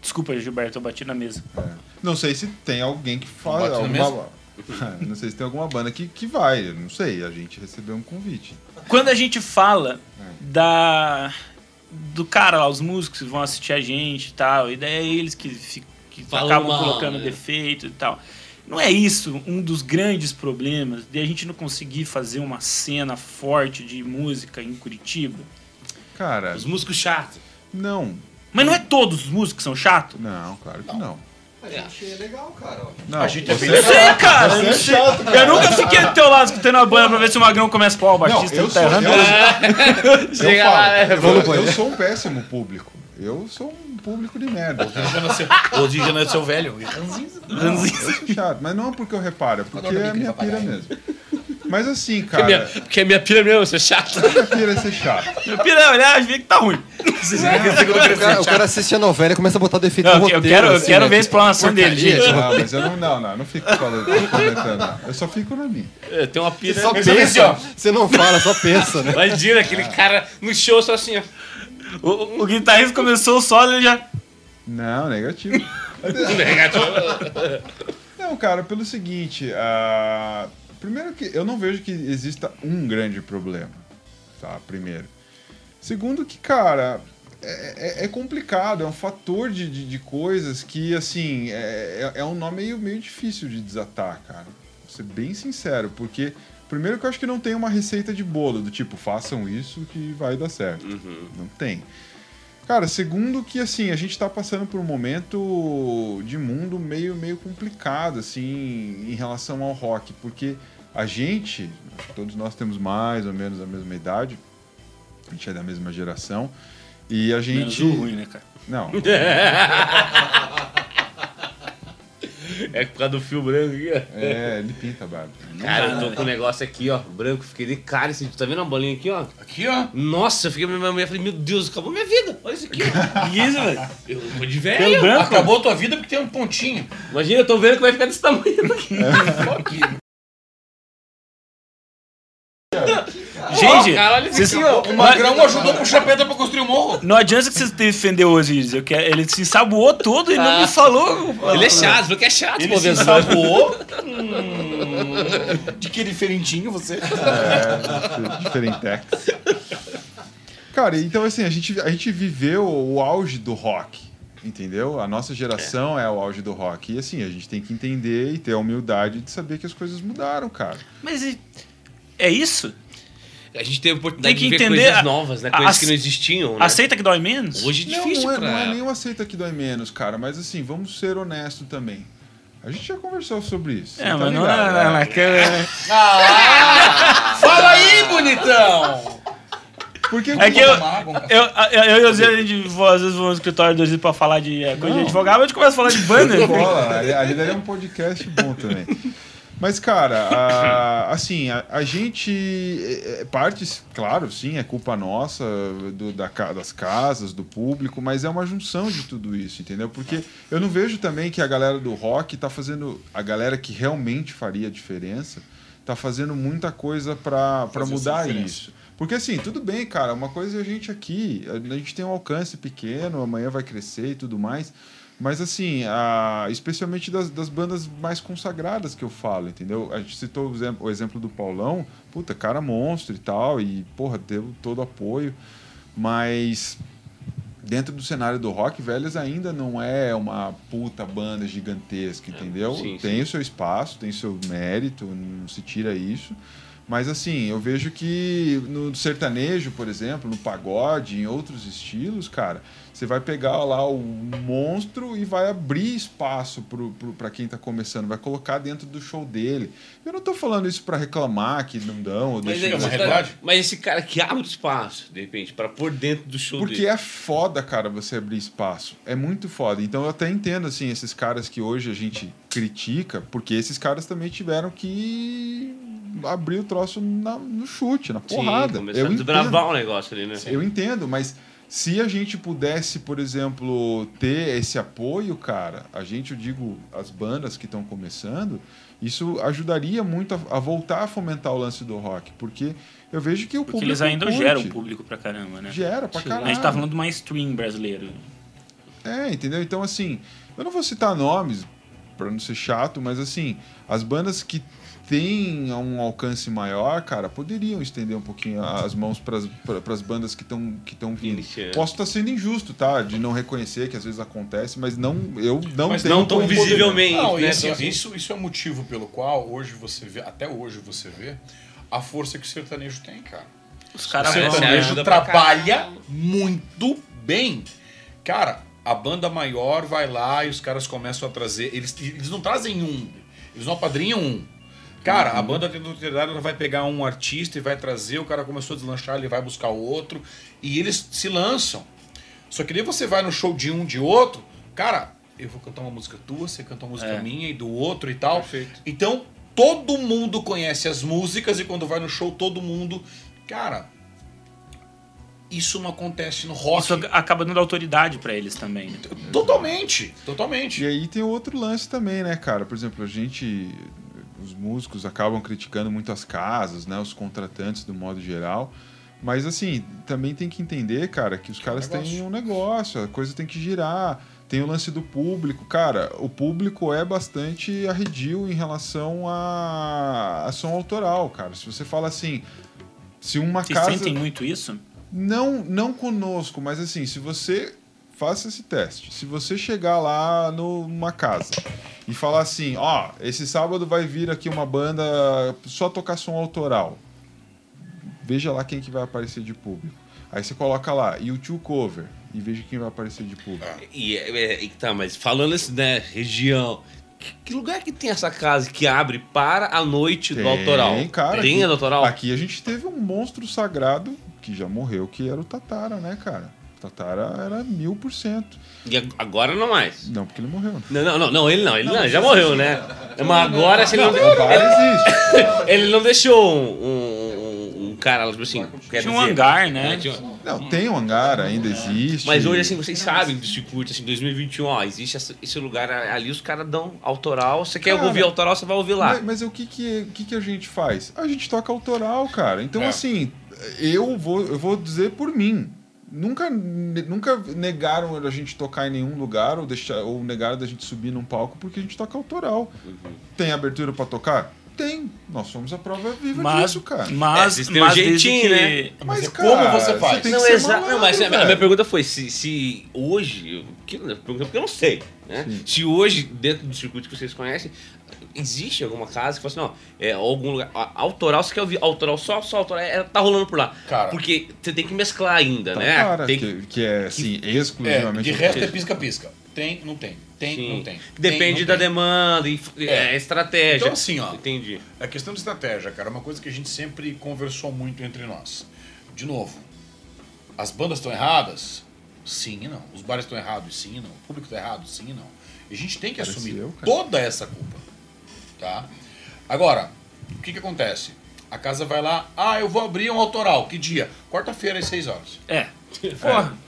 Desculpa, Gilberto, eu bati na mesa. É. Não sei se tem alguém que fala. Alguma... não sei se tem alguma banda que, que vai. Não sei. A gente recebeu um convite. Quando a gente fala da do cara lá, os músicos vão assistir a gente e tal, e daí é eles que, que acabam mal, colocando né? defeito e tal. Não é isso um dos grandes problemas de a gente não conseguir fazer uma cena forte de música em Curitiba? Cara, Os músicos chatos. não. Mas não é todos os músicos que são chatos? Não, claro que não. A gente é legal, cara. ó. Não, A gente é bem Eu legal. sei, cara. eu, sei. eu nunca fiquei do teu lado escutando a banda pra ver se o Magrão começa pô, o baixista eu não tá sou- errando. eu- Chega eu lá, né? eu, eu sou um péssimo público. Eu sou um público de merda. Hoje já nasceu velho. Não, eu sou chato, mas não é porque eu reparo, é porque é a minha pira mesmo. Mas assim, Porque é minha, cara, porque é minha pira mesmo, você é chato. minha pira é ser chato. Meu pirão, olhar e ver que tá ruim. O cara, o cara assiste a novela e começa a botar defeito Não, no eu roteiro. quero, eu assim, quero né? ver a Tipo, explanação dele, gente. Não, mas eu não, não, não, eu não fico falando, comentando. não. Eu só fico na minha. É, Tem uma pira. Só Mas olha assim, ó. pensa. Você não fala, só pensa, né? Imagina aquele cara no show só assim, ó. O, o guitarrista começou o solo e já. Não, negativo. Não, cara, pelo seguinte, ah, primeiro que eu não vejo que exista um grande problema, tá? Primeiro. Segundo que, cara, é, é- é complicado, é um fator de, de, de coisas que, assim, é, é- é um nó meio, meio difícil de desatar, cara. Vou ser bem sincero, porque primeiro que eu acho que não tem uma receita de bolo, do tipo, façam isso que vai dar certo. Não tem. Cara, segundo que assim, a gente tá passando por um momento de mundo meio meio complicado assim em relação ao rock, porque a gente, todos nós temos mais ou menos a mesma idade, a gente é da mesma geração e a Menos gente o ruim, né, cara? não, É por causa do fio branco aqui, ó. é, ele pinta a barba. Cara, eu tô né? com um negócio aqui, ó, branco, fiquei de cara. Esse, tá vendo uma bolinha aqui, ó? Aqui, ó. Nossa, eu fiquei minha mulher falei, meu Deus, acabou minha vida. Olha isso aqui, ó. Que isso, velho? Eu vou de Pelo velho. branco? Acabou tua vida porque tem um pontinho. Imagina, eu tô vendo que vai ficar desse tamanho. Aqui. Gente, vocês- ó. O Magrão ajudou pro Chapeta pra construir o morro. não adianta que você defender o Osiris. Eu quero, ele se ensaboou todo e não me falou. Ele é chato, falou que é chato, Ele se ensaboou. Hum, de que diferentinho você. É, diferentex. Cara, então assim, a gente, a gente viveu o auge do rock, entendeu? A nossa geração é. o auge do rock. E assim, a gente tem que entender e ter a humildade de saber que as coisas mudaram, cara. Mas e- é isso? A gente teve a oportunidade Tem que de ver entender coisas a- novas, né? a- Coisas a- que não existiam, né? Aceita que dói menos? Hoje é Não, difícil não, é, pra... não é nenhum aceita que dói menos, cara. Mas assim, vamos ser honestos também. A gente já conversou sobre isso. É, tá mas não ligado, é né? na câmera, né? Fala aí, bonitão! Porque É que eu, um eu, eu, eu e o Zé, a gente vou, às vezes vou no escritório do Osiris pra falar de é, coisa de Não. advogado, mas a gente começa a falar de. Bola, ali, ali daria um podcast bom também. Mas, cara, a- assim, a, a gente. é, é, Parte, claro, sim, é culpa nossa, do- da das casas, do público, mas é uma junção de tudo isso, entendeu? Porque eu não vejo também que a galera do rock tá fazendo. A galera que realmente faria diferença tá fazendo muita coisa essa mudar isso. Porque assim, tudo bem, cara, uma coisa é a gente aqui, a gente tem um alcance pequeno, amanhã vai crescer e tudo mais. Mas assim, a- especialmente das, das bandas mais consagradas que eu falo, entendeu? A gente citou o exemplo, o exemplo do Paulão, puta, cara monstro e tal, e porra, deu todo apoio. Mas dentro do cenário do rock, Velhas ainda não é uma puta banda gigantesca, entendeu? sim, tem o seu espaço, tem o seu mérito, não se tira isso. Mas assim, eu vejo que no sertanejo, por exemplo, no pagode, em outros estilos, cara, você vai pegar lá o monstro e vai abrir espaço pra quem tá começando, vai colocar dentro do show dele. Eu não tô falando isso pra reclamar que não dão ou Mas, deixam aí, é cara- realidade. mas esse cara que abre espaço, de repente, pra pôr dentro do show Porque dele. é foda, cara, você abrir espaço. É muito foda. Então eu até entendo, assim, esses caras que hoje a gente critica, porque esses caras também tiveram que abrir o troço na- no chute, na Sim, porrada. começaram eu a desbravar o negócio ali, né? Eu entendo, mas se a gente pudesse, por exemplo, ter esse apoio, cara, a gente, eu digo, as bandas que estão começando, isso ajudaria muito a, a voltar a fomentar o lance do rock, porque eu vejo que o Porque público eles ainda curte. geram público pra caramba, né? Gera pra caralho. A gente tá falando de uma stream brasileiro. É, entendeu? Então, assim, eu não vou citar nomes pra não ser chato, mas assim, as bandas que têm um alcance maior, cara, poderiam estender um pouquinho as mãos para as bandas que estão que estão vindo. Posso estar sendo injusto, tá? De não reconhecer que às vezes acontece, mas não, eu não Mas tenho não tão poder- visivelmente. Não, né? assim, Então, isso, isso é o motivo pelo qual hoje você vê, até hoje você vê, a força que o sertanejo tem, cara. Os O caras sim, sertanejo trabalha muito bem. Cara, a banda maior vai lá e os caras começam a trazer. Eles, eles não trazem um, eles não apadrinham um. Cara, a banda territorial ela vai pegar um artista e vai trazer, o cara começou a deslanchar, ele vai buscar o outro, e eles se lançam. Só que daí você vai no show de um de outro, cara, eu vou cantar uma música tua, você canta uma música É. minha e do outro e tal. Perfeito. Então, todo mundo conhece as músicas e quando vai no show, todo mundo. Cara, Isso não acontece no rock. Isso acaba dando autoridade pra eles também. né? Totalmente, totalmente. E aí tem outro lance também, né, cara? Por exemplo, a gente. Os músicos acabam criticando muito as casas, né? Os contratantes do modo geral. Mas assim, também tem que entender, cara, que os caras negócio. têm um negócio, a coisa tem que girar. Tem o lance do público. Cara, o público é bastante arredio em relação a, a som autoral, cara. Se você fala assim. Se uma Vocês casa. sentem muito isso? Não, não conosco, mas assim, se você faça esse teste, se você chegar lá numa casa e falar assim, ó, esse sábado vai vir aqui uma banda só tocar som autoral. Veja lá quem que vai aparecer de público. Aí você coloca lá YouTube cover e veja quem vai aparecer de público. E, é, é, tá, mas falando assim, né, região. Que, que lugar que tem essa casa que abre para a noite do autoral? cara. tem aqui, a do autoral? Aqui a gente teve um monstro sagrado que já morreu, que era o Tatara, né, cara? Tatara era mil por cento. E ag- agora não mais. Não, porque ele morreu. né? Não, não, não, não, ele não, ele não, já morreu, né? Mas agora se ele não, existe. ele não deixou um, um, um cara, tipo assim. quer Tinha um dizer, hangar, né? um- Não, tem um hangar, ainda existe. Mas hoje, assim, vocês sabem do circuito, assim, 2021, ó, existe esse lugar ali, os caras dão autoral. Você quer Cara, ouvir autoral, você vai ouvir lá. Mas, mas o que que, que que a gente faz? A gente toca autoral, cara. Então, É. assim, eu vou, eu vou dizer por mim. Nunca, nunca negaram a gente tocar em nenhum lugar ou, deixar, ou negaram da gente subir num palco porque a gente toca autoral. Uhum. Tem abertura pra tocar? Tem. Nós somos a prova viva Mas, disso, cara. É, mas, têm um mas desde jeitinho, que... né? Mas é como você faz? tem Não, que. Não, mas a, minha pergunta foi se, se hoje, que- porque eu não sei, né? Sim. Se hoje, dentro do circuito que vocês conhecem, existe alguma casa que fala assim, não, é algum lugar, a- autoral, você quer ouvir autoral, só, só autoral, é, tá rolando por lá. Cara. Porque você tem que mesclar ainda, Tá, né? cara, tem que, que é, assim, É, exclusivamente... de autoral. resto é pisca-pisca. Tem, não tem. Tem, Sim. não tem. Depende Tem, da não tem. demanda, e, é. É. estratégia. Então, assim, ó. Entendi. É questão de estratégia, cara. É uma coisa que a gente sempre conversou muito entre nós. De novo, as bandas estão erradas? Sim e não. Os bares estão errados? Sim e não. O público está errado? Sim e não. E a gente tem que Pareceu, assumir cara. toda essa culpa. Tá? Agora, o que que acontece? A casa vai lá, ah, eu vou abrir um autoral. Que dia? Quarta-feira às 6 horas. É. Porra. É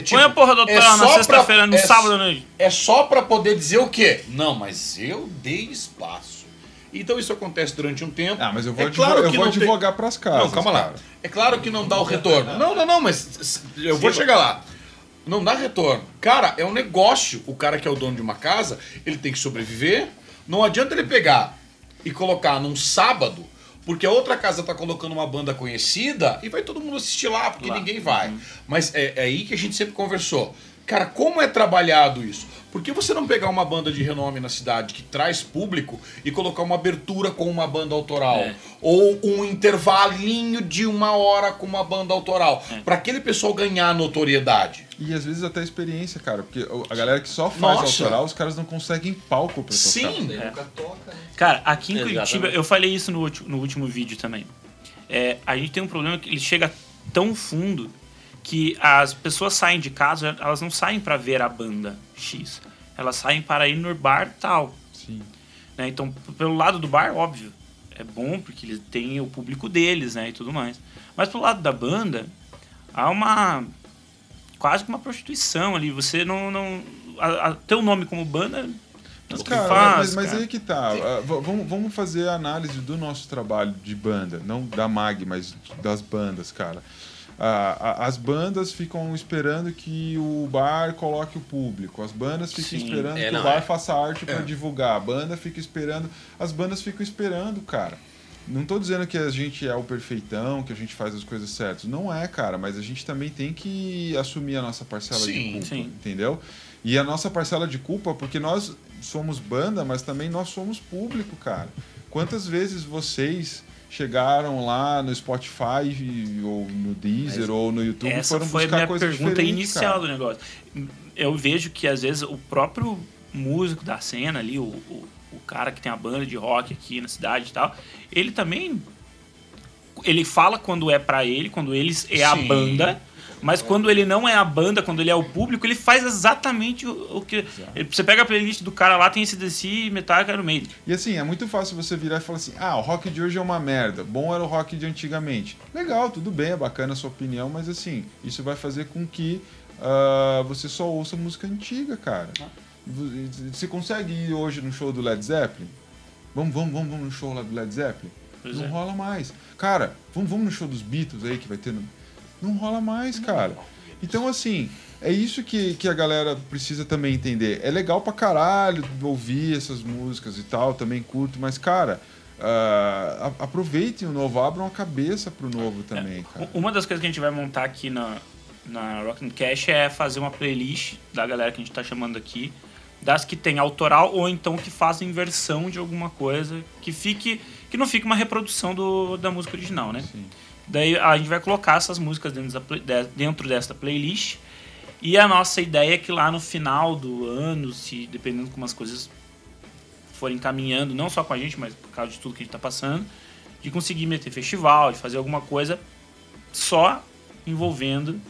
tipo, Põe a porra do é na só sexta-feira, no é- sábado à noite. É só pra poder dizer o quê? Não, mas eu dei espaço. Então isso acontece durante um tempo. Ah, mas eu vou, É claro eu que vou não tem- advogar pras casas, Não, calma lá. cara. É claro que não dá o retorno. Não, não, não, mas eu vou chegar lá. Não dá retorno. Cara, é um negócio. O cara que é o dono de uma casa, ele tem que sobreviver. Não adianta ele pegar e colocar num sábado, porque a outra casa tá colocando uma banda conhecida e vai todo mundo assistir lá, porque Lá. ninguém vai. Mas é, é aí que a gente sempre conversou. Cara, como é trabalhado isso? Por que você não pegar uma banda de renome na cidade que traz público e colocar uma abertura com uma banda autoral? É. Ou um intervalinho de uma hora com uma banda autoral? É. Pra aquele pessoal ganhar notoriedade. E às vezes até experiência, cara. Porque o- a galera que só faz Nossa. autoral, os caras não conseguem palco pra tocar. Sim. Nunca toca, né? Cara, aqui em Exatamente. Curitiba, eu falei isso no, ulti- no último vídeo também. É, a gente tem um problema que ele chega tão fundo que as pessoas saem de casa, elas não saem pra ver a banda X. Elas saem para ir no bar tal. Sim. né? Então, pelo lado do bar, óbvio, é bom porque eles têm o público deles, né, e tudo mais. Mas pelo lado da banda, há uma quase que uma prostituição ali. Você não não a, a, teu nome como banda que Cara, faz, mas, mas aí que tá. V- vamos, vamos fazer a análise do nosso trabalho de banda. Não da MAG, mas das bandas, cara. Ah, as bandas ficam esperando que o bar coloque o público. As bandas ficam Sim. esperando É, que não, o bar é. faça arte pra divulgar. A banda fica esperando. As bandas ficam esperando, cara. Não tô dizendo que a gente é o perfeitão, que a gente faz as coisas certas. Não é, cara, mas a gente também tem que assumir a nossa parcela de Sim, culpa, sim. entendeu? E a nossa parcela de culpa, porque nós somos banda, mas também nós somos público, cara. Quantas vezes vocês chegaram lá no Spotify ou no Deezer ou no YouTube e Essa foram foi a buscar minha coisa pergunta diferente, inicial cara? do negócio. Eu vejo que às vezes o próprio músico da cena ali, o, o, o cara que tem a banda de rock aqui na cidade e tal, ele também ele fala quando é pra ele, quando eles é a Sim. banda, Mas quando ele não é a banda, quando ele é o público, ele faz exatamente o, o que. Você pega a playlist do cara lá, tem esse DC, Metallica, Iron Maiden. E assim, é muito fácil você virar e falar assim: ah, o rock de hoje é uma merda. Bom era o rock de antigamente. Legal, tudo bem, é bacana a sua opinião, mas assim, isso vai fazer com que ah, você só ouça música antiga, cara. V- Você consegue ir hoje no show do Led Zeppelin? Vamos, vamos, vamos, vamos no show lá do Led Zeppelin? Pois não é. rola mais. Cara, vamos, vamos no show dos Beatles aí que vai ter. No... Não rola mais, cara. Então, assim, é isso que, que a galera precisa também entender. É legal pra caralho ouvir essas músicas e tal, também curto, mas, cara, a- aproveitem o novo, abram a cabeça pro novo também, cara. Uma das coisas que a gente vai montar aqui na, na Rock and Cash é fazer uma playlist da galera que a gente tá chamando aqui, das que tem autoral ou então que fazem versão de alguma coisa que fique que não fique uma reprodução do, da música original, né? Sim. Daí a gente vai colocar essas músicas dentro, da, dentro dessa playlist e a nossa ideia é que lá no final do ano, se dependendo como as coisas forem caminhando, não só com a gente, mas por causa de tudo que a gente tá passando, de conseguir meter festival, de fazer alguma coisa só envolvendo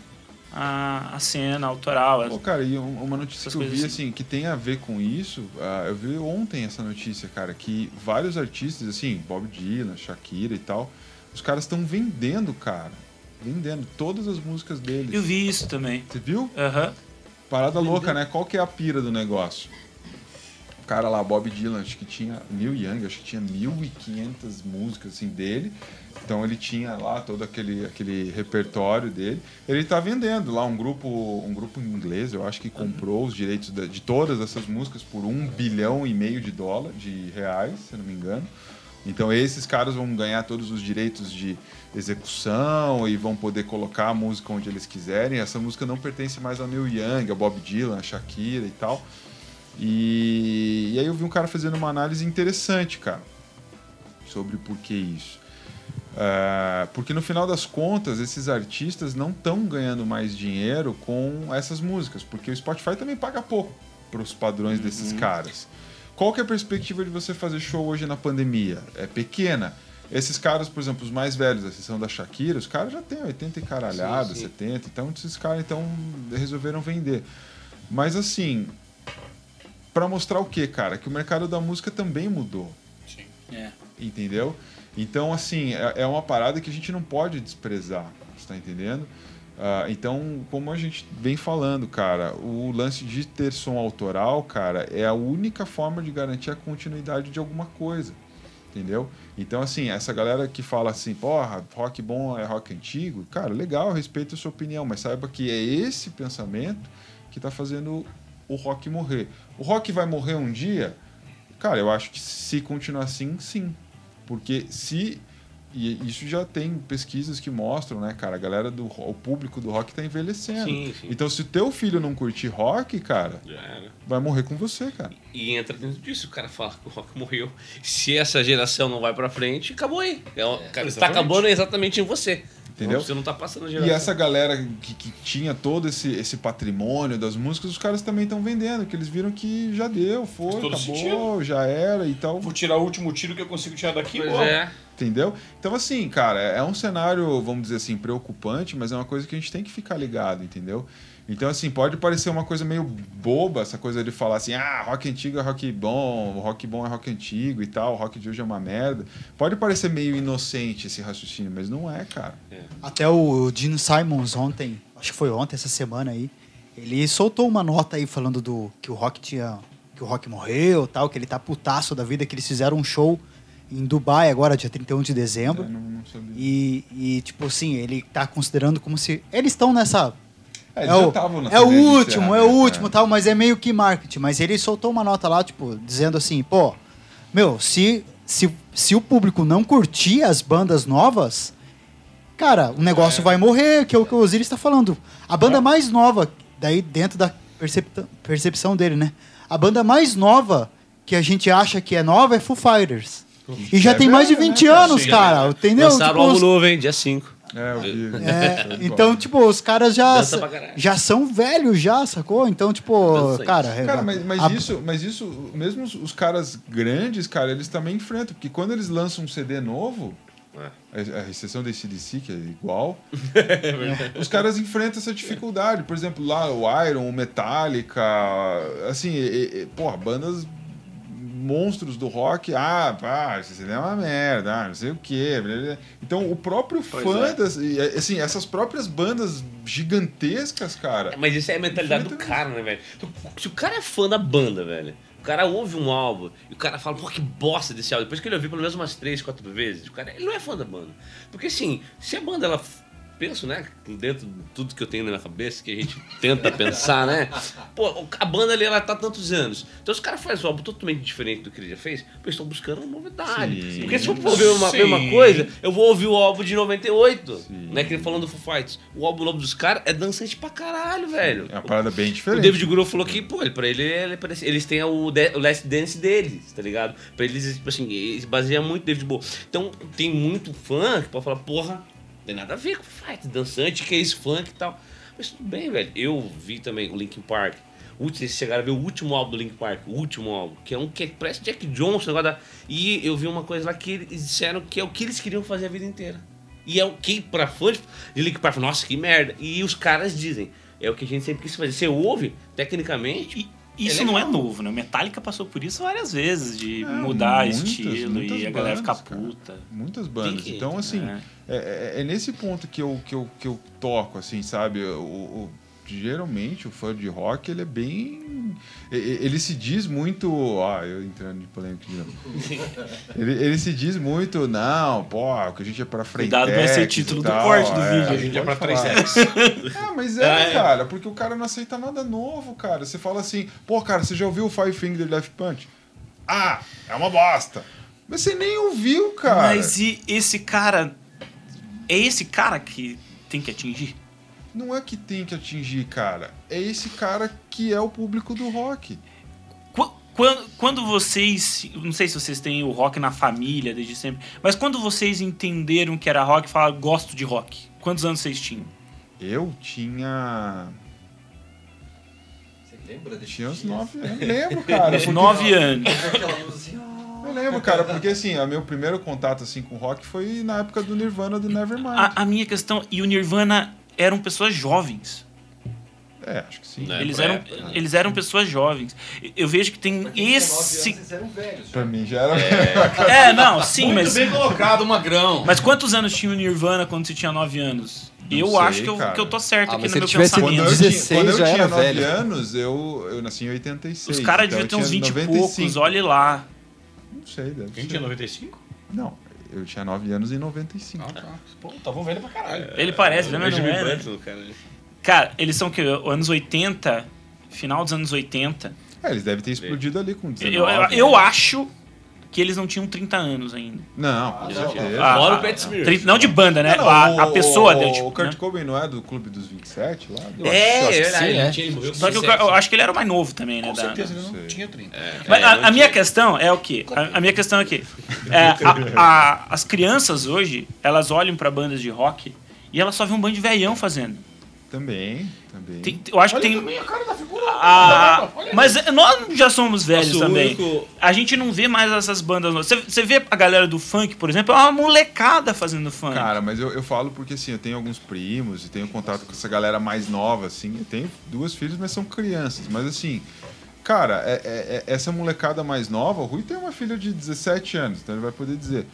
a, a cena autoral. Pô, cara, e um- uma notícia que eu vi, coisas assim, que tem a ver com isso, ah, eu vi ontem essa notícia, cara, que vários artistas, assim, Bob Dylan, Shakira e tal, os caras estão vendendo, cara. Vendendo todas as músicas deles. Eu vi isso também. Você viu? Aham. Parada louca, né? Qual que é a pira do negócio? O cara lá, Bob Dylan, acho que tinha Neil Young, acho que tinha 1.500 músicas assim dele. Então ele tinha lá todo aquele, aquele repertório dele. Ele tá vendendo lá um grupo, um grupo inglês, eu acho que comprou os direitos de, de todas essas músicas por um bilhão e meio de dólar, de reais, se não me engano. Então esses caras vão ganhar todos os direitos de execução e vão poder colocar a música onde eles quiserem. Essa música não pertence mais ao Neil Young, ao Bob Dylan, a Shakira e tal. E, e aí eu vi um cara fazendo uma análise interessante, cara, sobre por que isso. Ah, porque no final das contas, esses artistas não estão ganhando mais dinheiro com essas músicas, porque o Spotify também paga pouco para os padrões desses caras. Qual que é a perspectiva de você fazer show hoje na pandemia? É pequena. Esses caras, por exemplo, os mais velhos, a exceção da Shakira, os caras já têm 80 e caralhada, Sim, sim. 70, então esses caras então resolveram vender. Mas assim, para mostrar o que, cara? Que o mercado da música também mudou É. entendeu? Então, assim, é, é uma parada que a gente não pode desprezar, você tá entendendo? Ah, então, como a gente vem falando, cara, o lance de ter som autoral, cara, é a única forma de garantir a continuidade de alguma coisa, entendeu? Então, assim, essa galera que fala assim, porra, rock bom é rock antigo, cara, legal, respeito a sua opinião, mas saiba que é esse pensamento que tá fazendo o rock morrer. O rock vai morrer um dia? Cara, eu acho que se continuar assim, sim. Porque se. E isso já tem pesquisas que mostram, né, cara? A galera do o público do rock tá envelhecendo. Sim, sim. Então, se o teu filho não curtir rock, cara, vai morrer com você, cara. E entra dentro disso, o cara fala que o rock morreu. Se essa geração não vai pra frente, acabou aí. É, está exatamente. acabando exatamente em você. Entendeu? Você não tá passando a E geração. essa galera que, que tinha todo esse, esse patrimônio das músicas, os caras também estão vendendo, que eles viram que já deu, foi, acabou, sentido. já era e tal. Vou tirar o último tiro que eu consigo tirar daqui. Pois é. Entendeu? Então, assim, cara, é um cenário, vamos dizer assim, preocupante, mas é uma coisa que a gente tem que ficar ligado, entendeu? Então, assim, pode parecer uma coisa meio boba, essa coisa de falar assim, ah, rock antigo é rock bom, rock bom é rock antigo e tal, rock de hoje é uma merda. Pode parecer meio inocente esse raciocínio, mas não é, cara. Até o Gene Simons ontem, acho que foi ontem, essa semana aí, ele soltou uma nota aí falando do que o rock tinha. que o rock morreu tal, que ele tá putaço da vida, que eles fizeram um show em Dubai agora, dia 31 de dezembro. Eu não, não sabia. E, e, tipo assim, ele tá considerando como se. Eles estão nessa. É, É, já o, é o último, é o último tal, mas é meio que marketing. Mas ele soltou uma nota lá, tipo, dizendo assim, pô, meu, se, se, se o público não curtir as bandas novas, cara, o negócio vai morrer, que é o que o Osiris está falando. A banda mais nova, daí dentro da percepta- percepção dele, né? A banda mais nova que a gente acha que é nova é Foo Fighters. E já É tem mais de velho, né, 20 cara? anos, Sim, cara, entendeu? Lançaram Tipo, o álbum novo, hein? Dia 5. É, eu vi. é, então, tipo, os caras já, já são velhos já, sacou? Então, tipo, Dançante. cara... é- Cara, mas, mas a- isso, mas isso, mesmo os, os caras grandes, cara, eles também enfrentam, porque quando eles lançam um CD novo, a, a exceção da ACDC, que é igual, os caras enfrentam essa dificuldade. Por exemplo, lá o Iron, o Metallica, assim, e, e, porra, bandas monstros do rock, ah, pá, esse CD é uma merda, ah, não sei o quê. blá, blá. Então, o próprio fã, é. das, assim, essas próprias bandas gigantescas, cara, Mas isso é a mentalidade do cara, né, velho? Se o cara é fã da banda, velho, o cara ouve um álbum e o cara fala, pô, que bosta desse álbum. Depois que ele ouviu pelo menos umas três, quatro vezes, o cara ele não é fã da banda. Porque assim, se a banda, ela. Penso, né? Dentro de tudo que eu tenho na minha cabeça, que a gente tenta pensar, né? Pô, a banda ali, ela tá há tantos anos. Então os caras fazem um álbum totalmente diferente do que ele já fez, eles estão buscando uma novidade. Sim. Porque se for pra ouvir uma Sim. mesma coisa, eu vou ouvir o álbum de 98, né? Que ele falando do Foo Fighters. O álbum novo dos caras é dançante pra caralho, velho. é uma parada bem O diferente. David Grohl falou que, pô, ele, pra ele, ele parece- eles têm o, de- o Last Dance deles, tá ligado? Pra eles, tipo assim, eles baseiam muito David Bowie. Então, tem muito fã que pode falar, porra, não tem nada a ver com fight, dançante, que é esse funk e tal. Mas tudo bem, velho. Eu vi também o Linkin Park. Vocês chegaram a ver o último álbum do Linkin Park, o último álbum, que é um que parece Jack Johnson. Da... E eu vi uma coisa lá que eles disseram que é o que eles queriam fazer a vida inteira. E é o que, pra fãs de Linkin Park, nossa, que merda. E os caras dizem, é o que a gente sempre quis fazer. Você ouve, tecnicamente, E isso É não é novo, né? O Metallica passou por isso várias vezes, de mudar muitas, estilo muitas e a galera ficar cara. puta. Muitas bandas. que- então, assim, É. é, é- é nesse ponto que eu, que eu, que eu toco, assim, sabe? O, o- geralmente o fã de rock, ele é bem... Ele se diz muito... Ah, eu entrando em polêmica de novo. ele, ele se diz muito, não, pô, que a gente é pra frente. Cuidado, vai ser título do corte do vídeo. A gente é pra pode três falar. X. Ah, mas é, cara, porque o cara não aceita nada novo, cara. Você fala assim, pô, cara, você já ouviu o Five Finger Death Punch? Ah, é uma bosta. Mas você nem ouviu, cara. Mas e esse cara. É esse cara que tem que atingir? Não é que tem que atingir, cara. É esse cara que é o público do rock. Qu- Quando, quando vocês. Não sei se vocês têm o rock na família desde sempre, mas quando vocês entenderam que era rock e falaram, gosto de rock, quantos anos vocês tinham? Eu tinha. Você lembra desse Tinha uns nove anos. Lembro, cara. porque- Nove anos. Assim, ó. Eu lembro, cara, porque assim, o meu primeiro contato assim, com rock foi na época do Nirvana do Nevermind. A, a minha questão. E o Nirvana eram pessoas jovens. É, acho que sim. Né? Eles pra eram, né? eles eram pessoas jovens. Eu vejo que tem esse. anos, Eles eram velhos. Pra mim já era. É, não, sim, Muito mas. bem colocado, Magrão. Mas quantos anos tinha o Nirvana quando você tinha 9 anos? Não eu sei, acho que eu, cara. que eu tô certo Ah, aqui no meu tivesse Quando eu pensamento. tinha, 16 quando eu já tinha era 9 velho. anos, eu, eu nasci em 86. Os caras então deviam ter eu uns tinha 20 e poucos, 95. olhe lá. Não sei, deve Quem ser. tinha 95? Não, eu tinha 9 anos em 95. Ah, tá. Pô, tava velho pra caralho. Ele parece, né? Mas não Benjamin é, né? Button, cara. Cara, eles são que anos 80, final dos anos 80. É, eles devem ter explodido ali com 19. Eu, eu, eu acho que eles não tinham 30 anos ainda. Não, com certeza. Ah, Fora ah, o Pat Smear. 30 não de banda, né? Não, a, a pessoa o, deu, tipo, O Kurt né? Cobain não é do Clube dos 27 lá? É, Eu acho é que verdade. sim, é. com Só que eu, 17. eu acho que ele era o mais novo também, né? Com da- certeza ele não sei. tinha 30. Mas É, a, a minha tinha. questão é o quê? A, a minha questão é que é, a- a- as crianças hoje, elas olham pra bandas de rock e elas só vêem um bando de velhão fazendo. Também, também. Tem- eu acho que Olha tem. também a cara da figura. a- Olha mas nós já somos velhos Nossa, o também. único- A gente não vê mais essas bandas. novas. Você, você vê a galera do funk, por exemplo, é uma molecada fazendo funk. Cara, mas eu, eu falo porque assim, eu tenho alguns primos e tenho contato com essa galera mais nova, assim. Eu tenho duas filhas, mas são crianças. Mas assim, cara, é- é- é- essa molecada mais nova, o Rui tem uma filha de 17 anos, então ele vai poder dizer.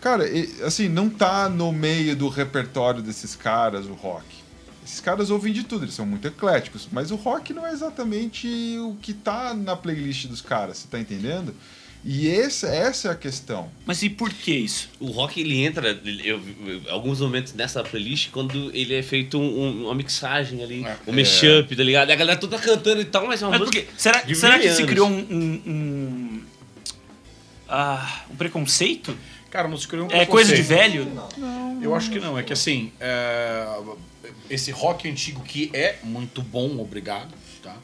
Cara, assim, não tá no meio do repertório desses caras o rock. Esses caras ouvem de tudo, eles são muito ecléticos, mas o rock não é exatamente o que tá na playlist dos caras, você tá entendendo? E essa, essa é a questão. Mas e por que isso? O rock ele entra eu, eu- alguns momentos nessa playlist quando ele é feito um- um- uma mixagem ali, É. um mashup, tá ligado? A galera toda cantando e tal, mas é uma Mas música. quê? Será, de será que se criou um. um, um, ah, um preconceito? Cara, não se criou um É coisa de preconceito. velho? Eu acho que não. É que assim, é, esse rock antigo que é muito bom, obrigado, tá?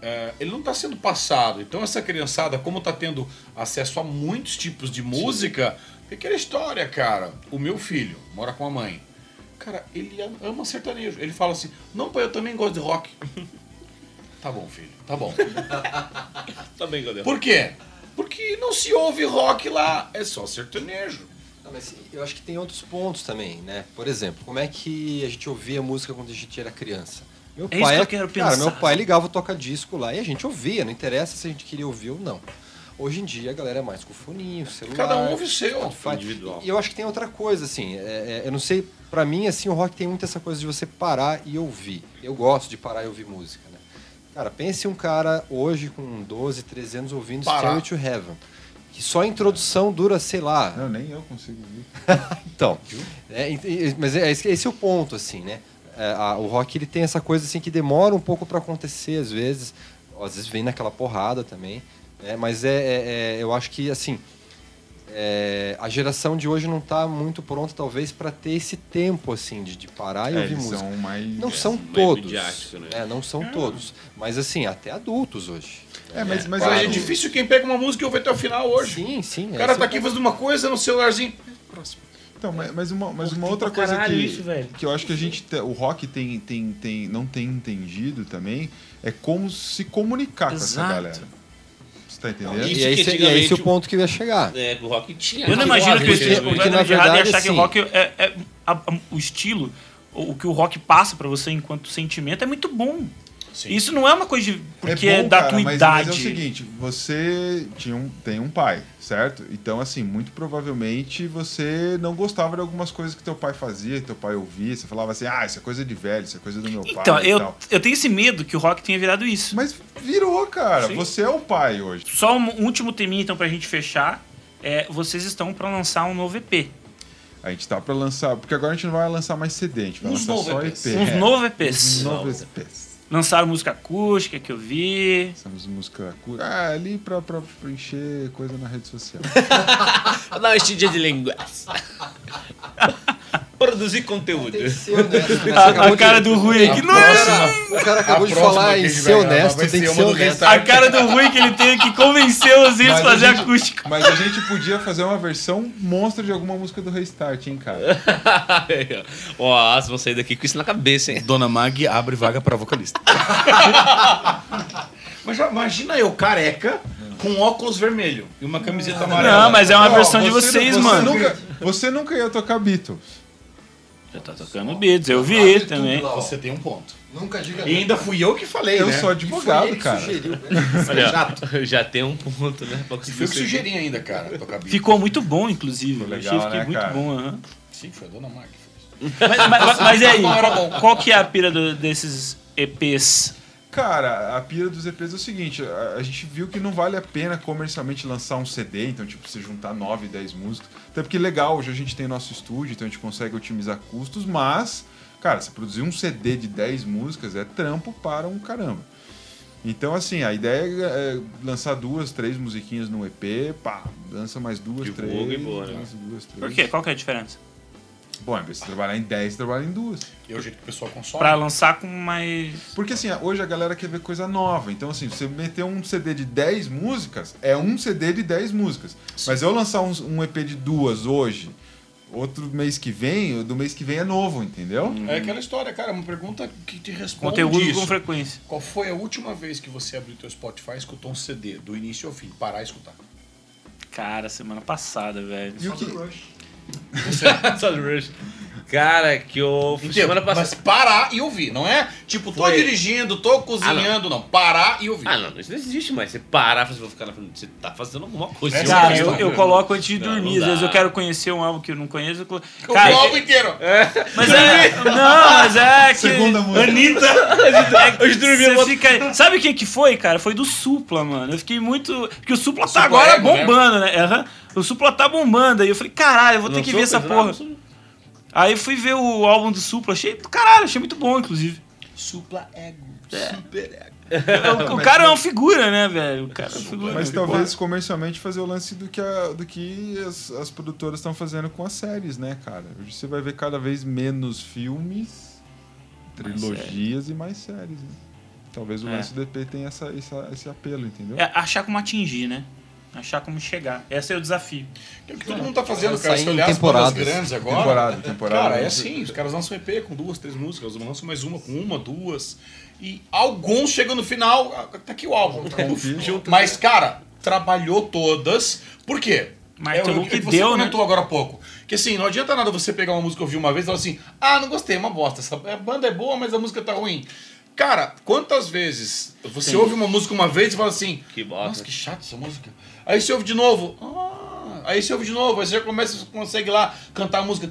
É, ele não está sendo passado. Então essa criançada, como está tendo acesso a muitos tipos de música, é aquela história, cara. O meu filho mora com a mãe. Cara, ele ama sertanejo. Ele fala assim: "Não, pai, eu também gosto de rock". tá bom, filho. Tá bom. Também, galera. Por quê? Porque não se ouve rock lá, é só sertanejo. Mas eu acho que tem outros pontos também, né? Por exemplo, como é que a gente ouvia música quando a gente era criança? Meu É isso pai, que eu quero cara, pensar. meu pai ligava o toca-disco lá e a gente ouvia, não interessa se a gente queria ouvir ou não. Hoje em dia a galera é mais com foninho, celular. Cada um ouve o seu. Spotify. individual. E eu acho que tem outra coisa, assim, é- é- eu não sei, pra mim, assim, o rock tem muito essa coisa de você parar e ouvir. Eu gosto de parar e ouvir música, né? Cara, pense um cara hoje com 12, 13 anos ouvindo. Stairway to Heaven. Que só a introdução dura, sei lá, Não, nem eu consigo ver. então, é, mas é, esse, é o ponto, assim, né? É, a- o rock ele tem essa coisa assim que demora um pouco para acontecer às vezes, às vezes vem naquela porrada também, né? Mas é, é- é- eu acho que assim é, a geração de hoje não está muito pronta talvez para ter esse tempo assim de, de parar e É, ouvir música. são mais. Não são mais todos, né? né? Não são todos, mas assim até adultos hoje. É, mas, mas Mas é difícil quem pega uma música e ouve até o final hoje. Sim, sim. O é cara tá o aqui fazendo uma coisa no celularzinho. Próximo. Então, mas mas uma, mas uma outra coisa que, isso, velho. que eu acho que a gente te- o rock tem, tem, tem, não tem entendido também é como se comunicar com essa Exato. galera. Você tá entendendo? E é que esse, e é esse o o- ponto que ia chegar. É, o rock tinha. Eu não imagino que o porque, vai na dar de errado e verdade, achar que o assim- rock é, é- a- a- o estilo, o, o que o rock passa pra você enquanto sentimento é muito bom. Sim. Isso não é uma coisa de porque é, bom, da cara, tua mas, idade. Mas é o seguinte, você tinha um, tem um pai, certo? Então, assim, muito provavelmente você não gostava de algumas coisas que teu pai fazia, que teu pai ouvia. Você falava assim, ah, isso é coisa de velho, isso é coisa do meu pai então, eu, tal. eu tenho esse medo que o rock tenha virado isso. Mas virou, cara. Sim. Você é o pai hoje. Só um último teminha, então, pra gente fechar. É, vocês estão pra lançar um novo EP. A gente tá pra lançar, porque agora a gente não vai lançar mais CD, a gente vai Uns lançar só EPs. EP. Uns É, novos EPs. uns novos EPs. Lançaram música acústica que eu vi. Lançamos música cu- ah, ali pra, pra preencher coisa na rede social. Dá uma estidinha de língua. Produzir conteúdo. Né? A, a cara de- do Rui aqui. Não Cara, o cara acabou A de próxima falar em ser honesto, tem que ser honesto. A cara do Rui que ele tem que convencer os índios a fazer gente- acústica. Mas a gente podia fazer uma versão monstra de alguma música do Restart, hein, cara? Ó, vocês vão sair daqui com isso na cabeça, hein? Dona Mag abre vaga pra vocalista. Mas imagina eu, careca, com óculos vermelho e uma camiseta amarela. Não, mas é uma versão de você- vocês, você mano. Nunca, você nunca ia tocar Beatles. Já tá tocando beats, eu vi Vale também. tudo. Você tem um ponto. Nunca diga E ainda fui eu que falei, Eu né? sou advogado, cara. sugeriu, né? Olha, ó, já tem um ponto, né? Pra E foi eu que sugeri ainda, cara. Ficou muito bom, inclusive. Ficou Eu legal, achei né, muito cara? bom. aham. Sim, foi a Dona Mag. Mas, mas, mas e aí, Não era qual, qual que é a pira do- desses EPs? Cara, a pira dos EPs é o seguinte, a, a gente viu que não vale a pena comercialmente lançar um CD, então tipo, você juntar 9, 10 músicas. Até porque legal, hoje a gente tem nosso estúdio, então a gente consegue otimizar custos, mas, cara, você produzir um CD de 10 músicas é trampo para um caramba. Então, assim, a ideia é lançar duas, três musiquinhas no EP, pá, lança mais duas, Divulga três. e boa, né? duas, três. Por quê? Qual que é a diferença? Bom, ao invés de você trabalhar em 10, você trabalha em duas. E é o jeito que o pessoal consome. Pra lançar com mais. Porque assim, hoje a galera quer ver coisa nova. Então, assim, você meter um CD de 10 músicas, é um CD de 10 músicas. Mas eu lançar um, um EP de duas hoje, outro mês que vem, do mês que vem é novo, entendeu? É aquela história, cara, uma pergunta que te responde Conteúdo isso. com frequência. Qual foi a última vez que você abriu teu Spotify e escutou um CD, do início ao fim? Parar e escutar. Cara, semana passada, velho. E o que, Só do Rush. Cara, que eu. Entendo, Semana passada. Mas parar e ouvir, não é? Tipo, tô Foi. dirigindo, tô cozinhando, não. Parar e ouvir. Ah, não, isso não existe mais. Você parar, você vai ficar na frente. Você tá fazendo alguma coisa. É Cara, eu, eu coloco antes de Não, dormir. não Às vezes eu quero conhecer um álbum que eu não conheço. eu colo- O Cara, álbum inteiro. mas é. Não, mas é que. Segunda música. Anitta. É, Hoje dormi, eu vou- fica... Sabe quem que foi, cara? Foi do Supla, mano. Eu fiquei muito. Porque o Supla tá Supla agora né? bombando, né? Aham. O Supla tá bombando. Aí eu falei, caralho, eu vou ter que ver essa coisa porra. nova? Aí fui ver o álbum do Supla, achei do caralho, achei muito bom, inclusive. Supla ego. É. Super ego. O, o cara é uma figura, né, velho? O cara é uma figura. mas talvez comercialmente fazer o lance do que, a- do que as, as produtoras estão fazendo com as séries, né, cara? Hoje você vai ver cada vez menos filmes, trilogias e mais séries, né? Talvez o É. lance do EP tenha essa, essa- esse apelo, entendeu? É achar como atingir, né? Achar como chegar. Esse é o desafio. Que é o que todo mundo tá fazendo, cara. Se olhar as bandas temporadas. grandes agora. Temporada, temporada. Cara, é assim, os caras lançam EP com duas, três músicas, lançam mais uma com uma, duas. E alguns chegam no final, ah, tá aqui o álbum. Junto. Mas, cara, trabalhou todas. Por quê? É, Martelou o que que você deu, né? comentou agora há pouco. Que assim, não adianta nada você pegar uma música e ouvir uma vez e falar assim, ah, não gostei, é uma bosta. Essa banda é boa, mas a música tá ruim. Cara, quantas vezes você ouve uma música uma vez e fala assim, Que bosta. nossa, que chato essa música. Aí você ouve de novo, ah, aí você ouve de novo, aí você já começa, você consegue lá cantar a música,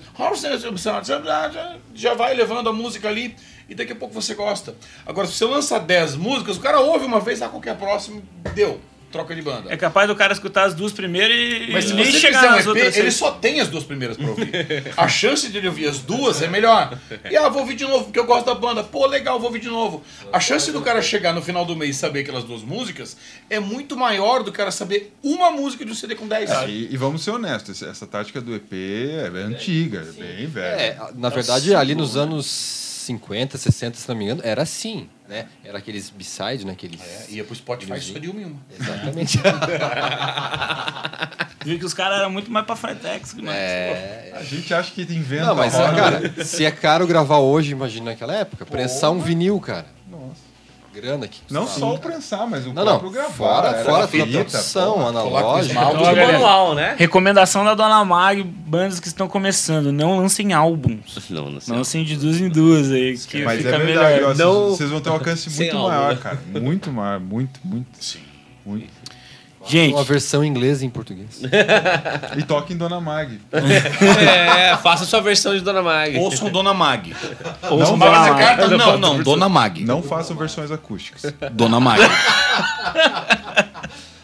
já vai levando a música ali e daqui a pouco você gosta. Agora, se você lança 10 músicas, o cara ouve uma vez, ah, qualquer próximo, deu, troca de banda. É capaz do cara escutar as duas primeiras e Mas se nem você chegar fizer um EP, outras ele só tem as duas primeiras pra ouvir. A chance de ele ouvir as duas é melhor. E ah, vou ouvir de novo porque eu gosto da banda. Pô, legal, vou ouvir de novo. A chance do cara chegar no final do mês e saber aquelas duas músicas é muito maior do cara saber uma música de um CD com 10. Ah, e, e vamos ser honestos, essa tática do EP é bem antiga, é bem velha. É, na verdade, ali nos anos 50, 60, se não me engano, era assim, né? Era aqueles b-side, né? Aqueles... É, ia pro Spotify só de uma em uma. Exatamente. Viu que os caras eram muito mais pra Fretex que nós. é... A gente acha que inventa Não, mas, cara, se é caro gravar hoje, imagina naquela época. Prensar um vinil, cara. Grana que Não só o prensar, mas o Não, próprio não. gravar. Fora, fora toda a produção, pô. analógica. galera. manual, né? Recomendação da Dona Mag, bandas que estão começando, não lancem álbuns. Não, não sei. Lancem de duas em duas aí, que Mas fica é verdade, melhor. ó, Não- vocês, vão ter um alcance muito álbum, maior, né? cara. Muito maior, muito, muito. Sim. muito. Gente, Uma versão em inglês e em português. E toca em Dona Mag. É, faça sua versão de Dona Mag. Ouçam Dona Mag. ouçam não Dona Mag. carta, não, não, Dona Mag. Não façam versões acústicas. Dona Mag.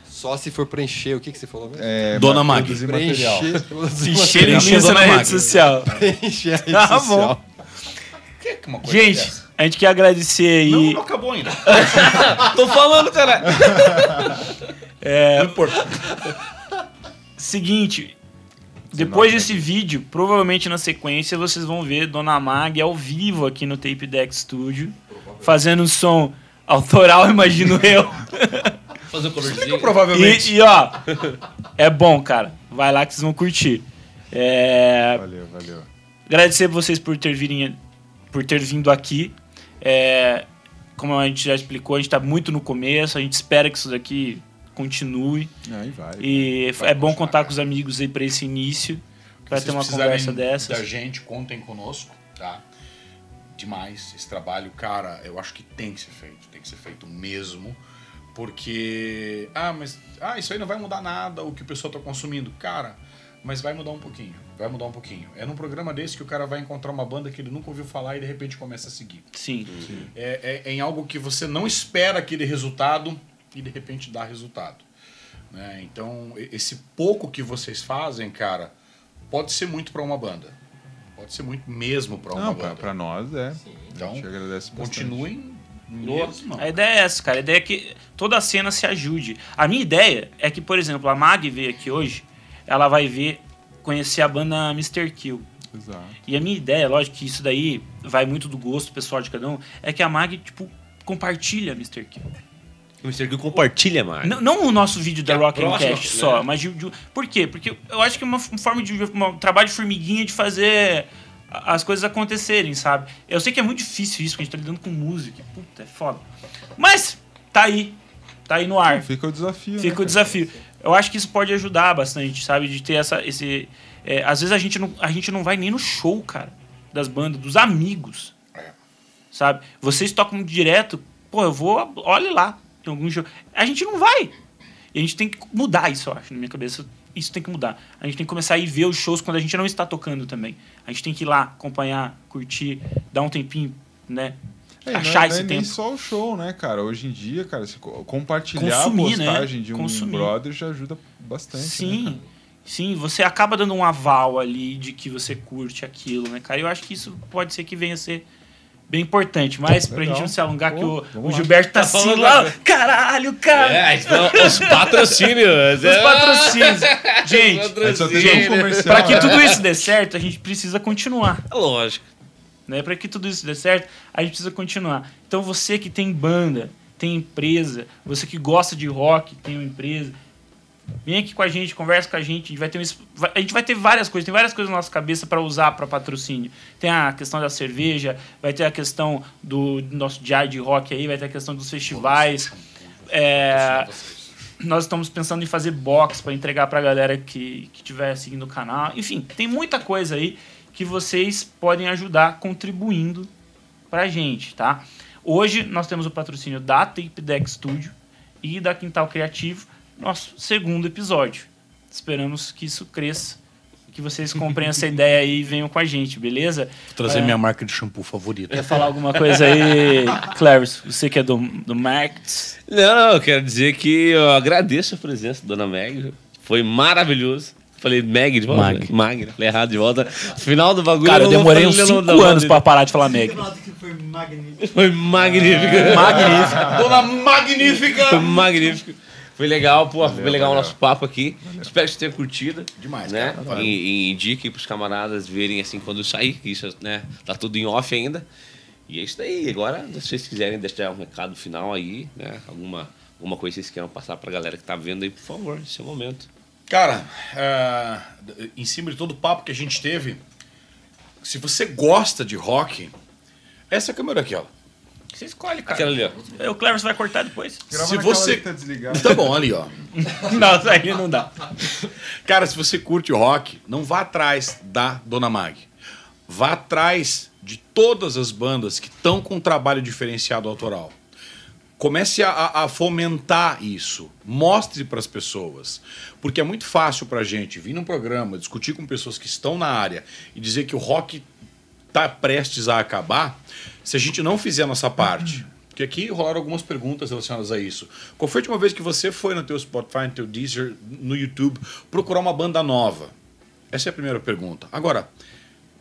Só se for preencher, o que, que você falou mesmo? É, Dona ma- Mag. Preencher, Encher linguiça na rede social. Preencher a rede Tá bom. social. Que que uma coisa Gente, dessa? a gente quer agradecer aí. Não, não acabou ainda. Tô falando, cara. É, Não importa. Seguinte, depois desse vídeo, provavelmente na sequência, vocês vão ver Dona Mag ao vivo aqui no Tape Deck Studio, fazendo um som autoral, imagino eu. Fazer um coverzinho. Provavelmente. E, e, ó, é bom, cara. Vai lá que vocês vão curtir. É, Valeu, valeu. agradecer vocês por ter virem, por ter vindo aqui. É, como a gente já explicou, a gente está muito no começo. A gente espera que isso daqui continue. Aí vai. E Vai é bom contar com os amigos aí para esse início. Se ter uma conversa dessas. Da gente, contem conosco, tá? Demais esse trabalho, cara, eu acho que tem que ser feito, tem que ser feito mesmo, porque ah, mas ah, isso aí não vai mudar nada o que o pessoal tá consumindo, cara, mas vai mudar um pouquinho, vai mudar um pouquinho. É num programa desse que o cara vai encontrar uma banda que ele nunca ouviu falar e de repente começa a seguir. Sim. É, é- é em algo que você não espera aquele resultado e de repente dá resultado. né? Então, esse pouco que vocês fazem, cara, pode ser muito para uma banda. Pode ser muito mesmo para uma Não, pra, banda. pra nós é. Então, a gente agradece bastante. Continuem mesmo. A ideia é essa, cara. A ideia é que toda a cena se ajude. A minha ideia é que, por exemplo, a Mag veio aqui hoje, ela vai ver, conhecer a banda Mr. Kill. Exato. E a minha ideia, lógico que isso daí vai muito do gosto pessoal de cada um, é que a Mag, tipo, compartilha Mr. Kill. O Mr. Gill compartilha, Mag. Não, não o nosso vídeo da a Rock and Cash né? só, mas de, de- por quê? Porque eu acho que é uma forma de uma- um trabalho de formiguinha de fazer a- as coisas acontecerem, sabe? Eu sei que é muito difícil isso, porque a gente tá lidando com música. Puta, é foda. Mas tá aí. Tá aí no ar. Fica o desafio. Fica né, o desafio. Eu acho que isso pode ajudar bastante, sabe? De ter essa, esse. é, às vezes a gente, não, a gente não vai nem no show, cara, das bandas, dos amigos. É. Sabe? Vocês tocam direto, pô, eu vou, olhe lá, tem algum show. A gente não vai. E a gente tem que mudar isso, eu acho, na minha cabeça. Isso tem que mudar. A gente tem que começar a ir ver os shows quando a gente não está tocando também. A gente tem que ir lá, acompanhar, curtir, dar um tempinho, né? É, não é- Achar não esse é nem tempo. só o show, né, cara? Hoje em dia, cara, compartilhar Consumir, a né? postagem de um Consumir. brother já ajuda bastante. né, Sim, cara? sim, você acaba dando um aval ali de que você curte aquilo, né, cara? Eu acho que isso pode ser que venha a ser bem importante, mas pra Legal. gente não se alongar, que Pô, o, vamos o lá. Gilberto tá Tá assim falando lá, caralho, cara! É, então, os patrocínios. Os patrocínios. Gente, só tem gente, um pra que né? tudo isso dê certo, a gente precisa continuar. É lógico. né? Para que tudo isso dê certo, a gente precisa continuar. Então você que tem banda, tem empresa, você que gosta de rock, tem uma empresa, vem aqui com a gente, conversa com a gente, a gente vai ter, um a gente vai ter várias coisas, tem várias coisas na nossa cabeça para usar para patrocínio. Tem a questão da cerveja, vai ter a questão do nosso diário de rock aí, vai ter a questão dos festivais. É, nós estamos pensando em fazer box para entregar para a galera que que estiver seguindo o canal. Enfim, tem muita coisa aí que vocês podem ajudar contribuindo pra gente, tá? Hoje nós temos o patrocínio da Tape Deck Studio e da Quintal Criativo, nosso segundo episódio. Esperamos que isso cresça, que vocês comprem essa ideia aí e venham com a gente, beleza? Vou trazer É. minha marca de shampoo favorita. Quer falar alguma coisa aí, Clarice? Você que é do, do Market. Não, não, eu quero dizer que eu agradeço a presença da Dona Meg. Foi maravilhoso. Falei Meg de volta. Mag. Mag. Falei errado de volta. Final do bagulho. Cara, eu demorei uns falei o 5 nome da anos pra parar de falar Meg. Foi magnífico. Foi magnífico. Magnífica. Dona Magnífica! Foi magnífico. Foi legal, pô. foi legal o nosso papo aqui. Espero que você tenha curtido. Demais, né? cara. Valeu. E, e indique pros camaradas verem assim quando sair. que Isso, né? Tá tudo em off ainda. E é isso daí. Agora, se vocês quiserem deixar um recado final aí, né? Alguma, alguma coisa que vocês queiram passar pra galera que tá vendo aí, por favor, esse é o momento. Cara, é, em cima de todo o papo que a gente teve, se você gosta de rock, essa câmera aqui, ó. Você escolhe, cara. Aquela ali, ó. O Clarice vai cortar depois. Grava Se você- ali que tá. Tá bom, ali, ó. Não, isso aí não dá. Cara, se você curte rock, não vá atrás da Dona Mag. Vá atrás de todas as bandas que estão com um trabalho diferenciado autoral. Comece a- a, a fomentar isso. Mostre para as pessoas. Porque é muito fácil para a gente vir num programa, discutir com pessoas que estão na área e dizer que o rock está prestes a acabar se a gente não fizer a nossa parte. Porque aqui rolaram algumas perguntas relacionadas a isso. Qual foi a última vez que você foi no teu Spotify, no teu Deezer, no YouTube, procurar uma banda nova? Essa é a primeira pergunta. Agora,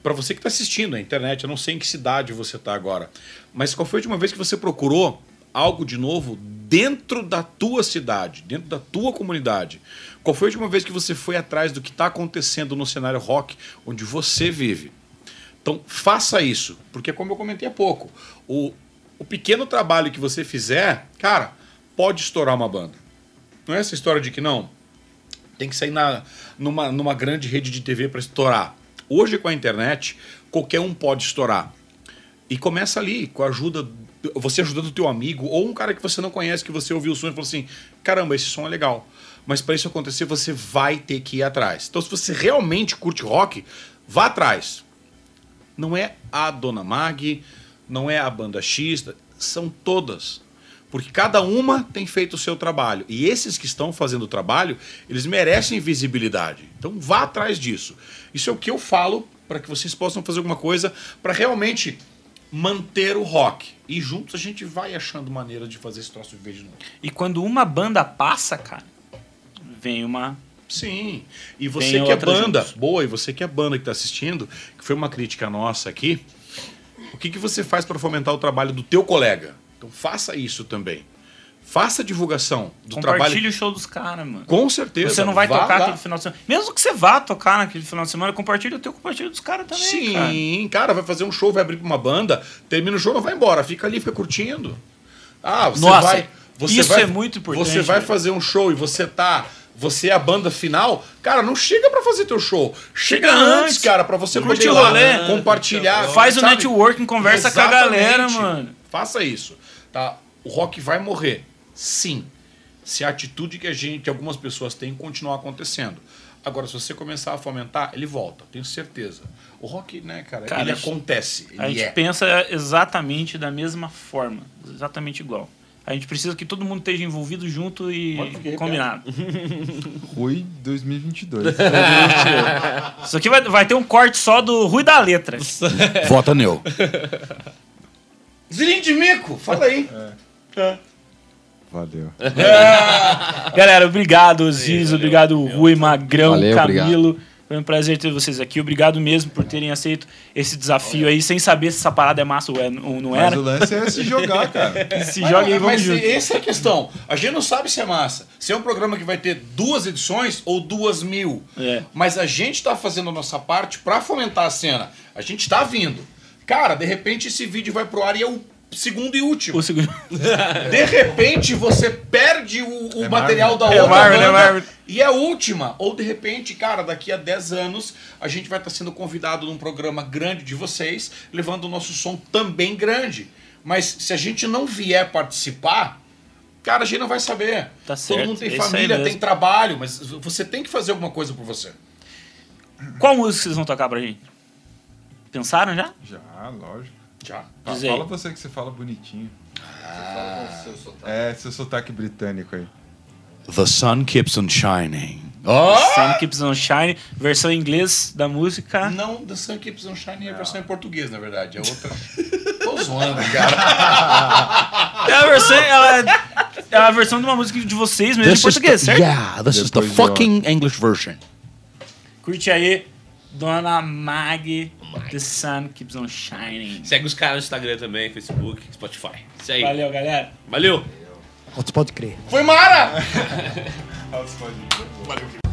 para você que está assistindo na internet, eu não sei em que cidade você está agora, mas qual foi a última vez que você procurou algo de novo dentro da tua cidade, dentro da tua comunidade? Qual foi a última vez que você foi atrás do que está acontecendo no cenário rock onde você vive? Então, faça isso, porque como eu comentei há pouco, o, o pequeno trabalho que você fizer, cara, pode estourar uma banda. Não é essa história de que não, tem que sair na, numa, numa grande rede de TV para estourar. Hoje, com a internet, qualquer um pode estourar. E começa ali, com a ajuda, você ajudando o teu amigo, ou um cara que você não conhece, que você ouviu o som e falou assim, caramba, esse som é legal. Mas para isso acontecer, você vai ter que ir atrás. Então, se você realmente curte rock, vá atrás. Não é a Dona Mag, não é a banda X, são todas. Porque cada uma tem feito o seu trabalho. E esses que estão fazendo o trabalho, eles merecem visibilidade. Então vá atrás disso. Isso é o que eu falo para que vocês possam fazer alguma coisa para realmente manter o rock. E juntos a gente vai achando maneira de fazer esse troço viver de novo. E quando uma banda passa, cara, vem uma. Sim. E você Tem que é banda, juntos. boa, e você que é banda que está assistindo, que foi uma crítica nossa aqui, o que, que você faz para fomentar o trabalho do teu colega? Então faça isso também. Faça divulgação do Compartilhe trabalho. o show dos caras, mano. Com certeza. Você não vai Vá tocar lá. aquele final de semana. Mesmo que você vá tocar naquele final de semana, compartilha o teu, compartilha dos caras também, cara. Sim, cara. vai fazer um show, vai abrir pra uma banda, termina o show, não vai embora, fica ali, fica curtindo. Ah, você Nossa, vai. Você isso vai, é muito importante, Você vai velho. fazer um show e você tá. Você é a banda final, cara, não chega pra fazer teu show. Chega, Chega antes, antes. cara, pra você o lá, rolê. compartilhar. Faz o sabe? networking, conversa com a Exatamente. galera, mano. Faça isso, tá? O rock vai morrer, sim. Se a atitude que a gente, que algumas pessoas têm continuar acontecendo. Agora, se você começar a fomentar, ele volta, tenho certeza. O rock, né, cara, Cara, ele a acontece. Ele A gente é. pensa exatamente da mesma forma, exatamente igual. A gente precisa que todo mundo esteja envolvido junto e combinado. Rui 2022. Isso aqui vai, vai ter um corte só do Rui da Letra. Vota Neu. Zilinho de mico, fala aí. Valeu. Galera, obrigado, Osiris, obrigado, Rui, Magrão, Valeu, Camilo. Foi um prazer ter vocês aqui. Obrigado mesmo por terem aceito esse desafio aí, sem saber se essa parada é massa ou é- ou não Mas era. o lance é se jogar, cara. Se joga aí, vamos Mas junto. essa é a questão. A gente não sabe se é massa. Se é um programa que vai ter duas edições ou duas mil. É. Mas a gente tá fazendo a nossa parte pra fomentar a cena. A gente tá vindo. Cara, de repente esse vídeo vai pro ar e é o segundo e último. O segundo. De repente você perde o, o É material da É outra Marvel, é banda Marvel. e é a última. Ou de repente, cara, daqui a 10 anos a gente vai estar sendo convidado num programa grande de vocês, levando o nosso som também grande. Mas se a gente não vier participar, Cara, a gente não vai saber. Tá Todo certo, mundo tem é aí família, tem trabalho, mas você tem que fazer alguma coisa por você. Qual música vocês vão tocar pra gente? Pensaram já? Já, lógico. Já. Diz aí. Fala você que você fala bonitinho. É, seu sotaque britânico aí. The sun keeps on shining. Sun Keeps on Shine, versão em inglês da música. Não, The Sun Keeps on Shining é a versão em português, na verdade. É outra. Tô zoando, cara. É a versão, ela é- é a versão de uma música de vocês mesmo em português, certo? Yeah, this is the Depois fucking English version. Curte aí, Dona Mag, The Sun Keeps on Shining. Segue os caras no Instagram também, Facebook, Spotify. Isso aí. Valeu, galera. Valeu. Outros pode crer. Foi Mara! Pode ir.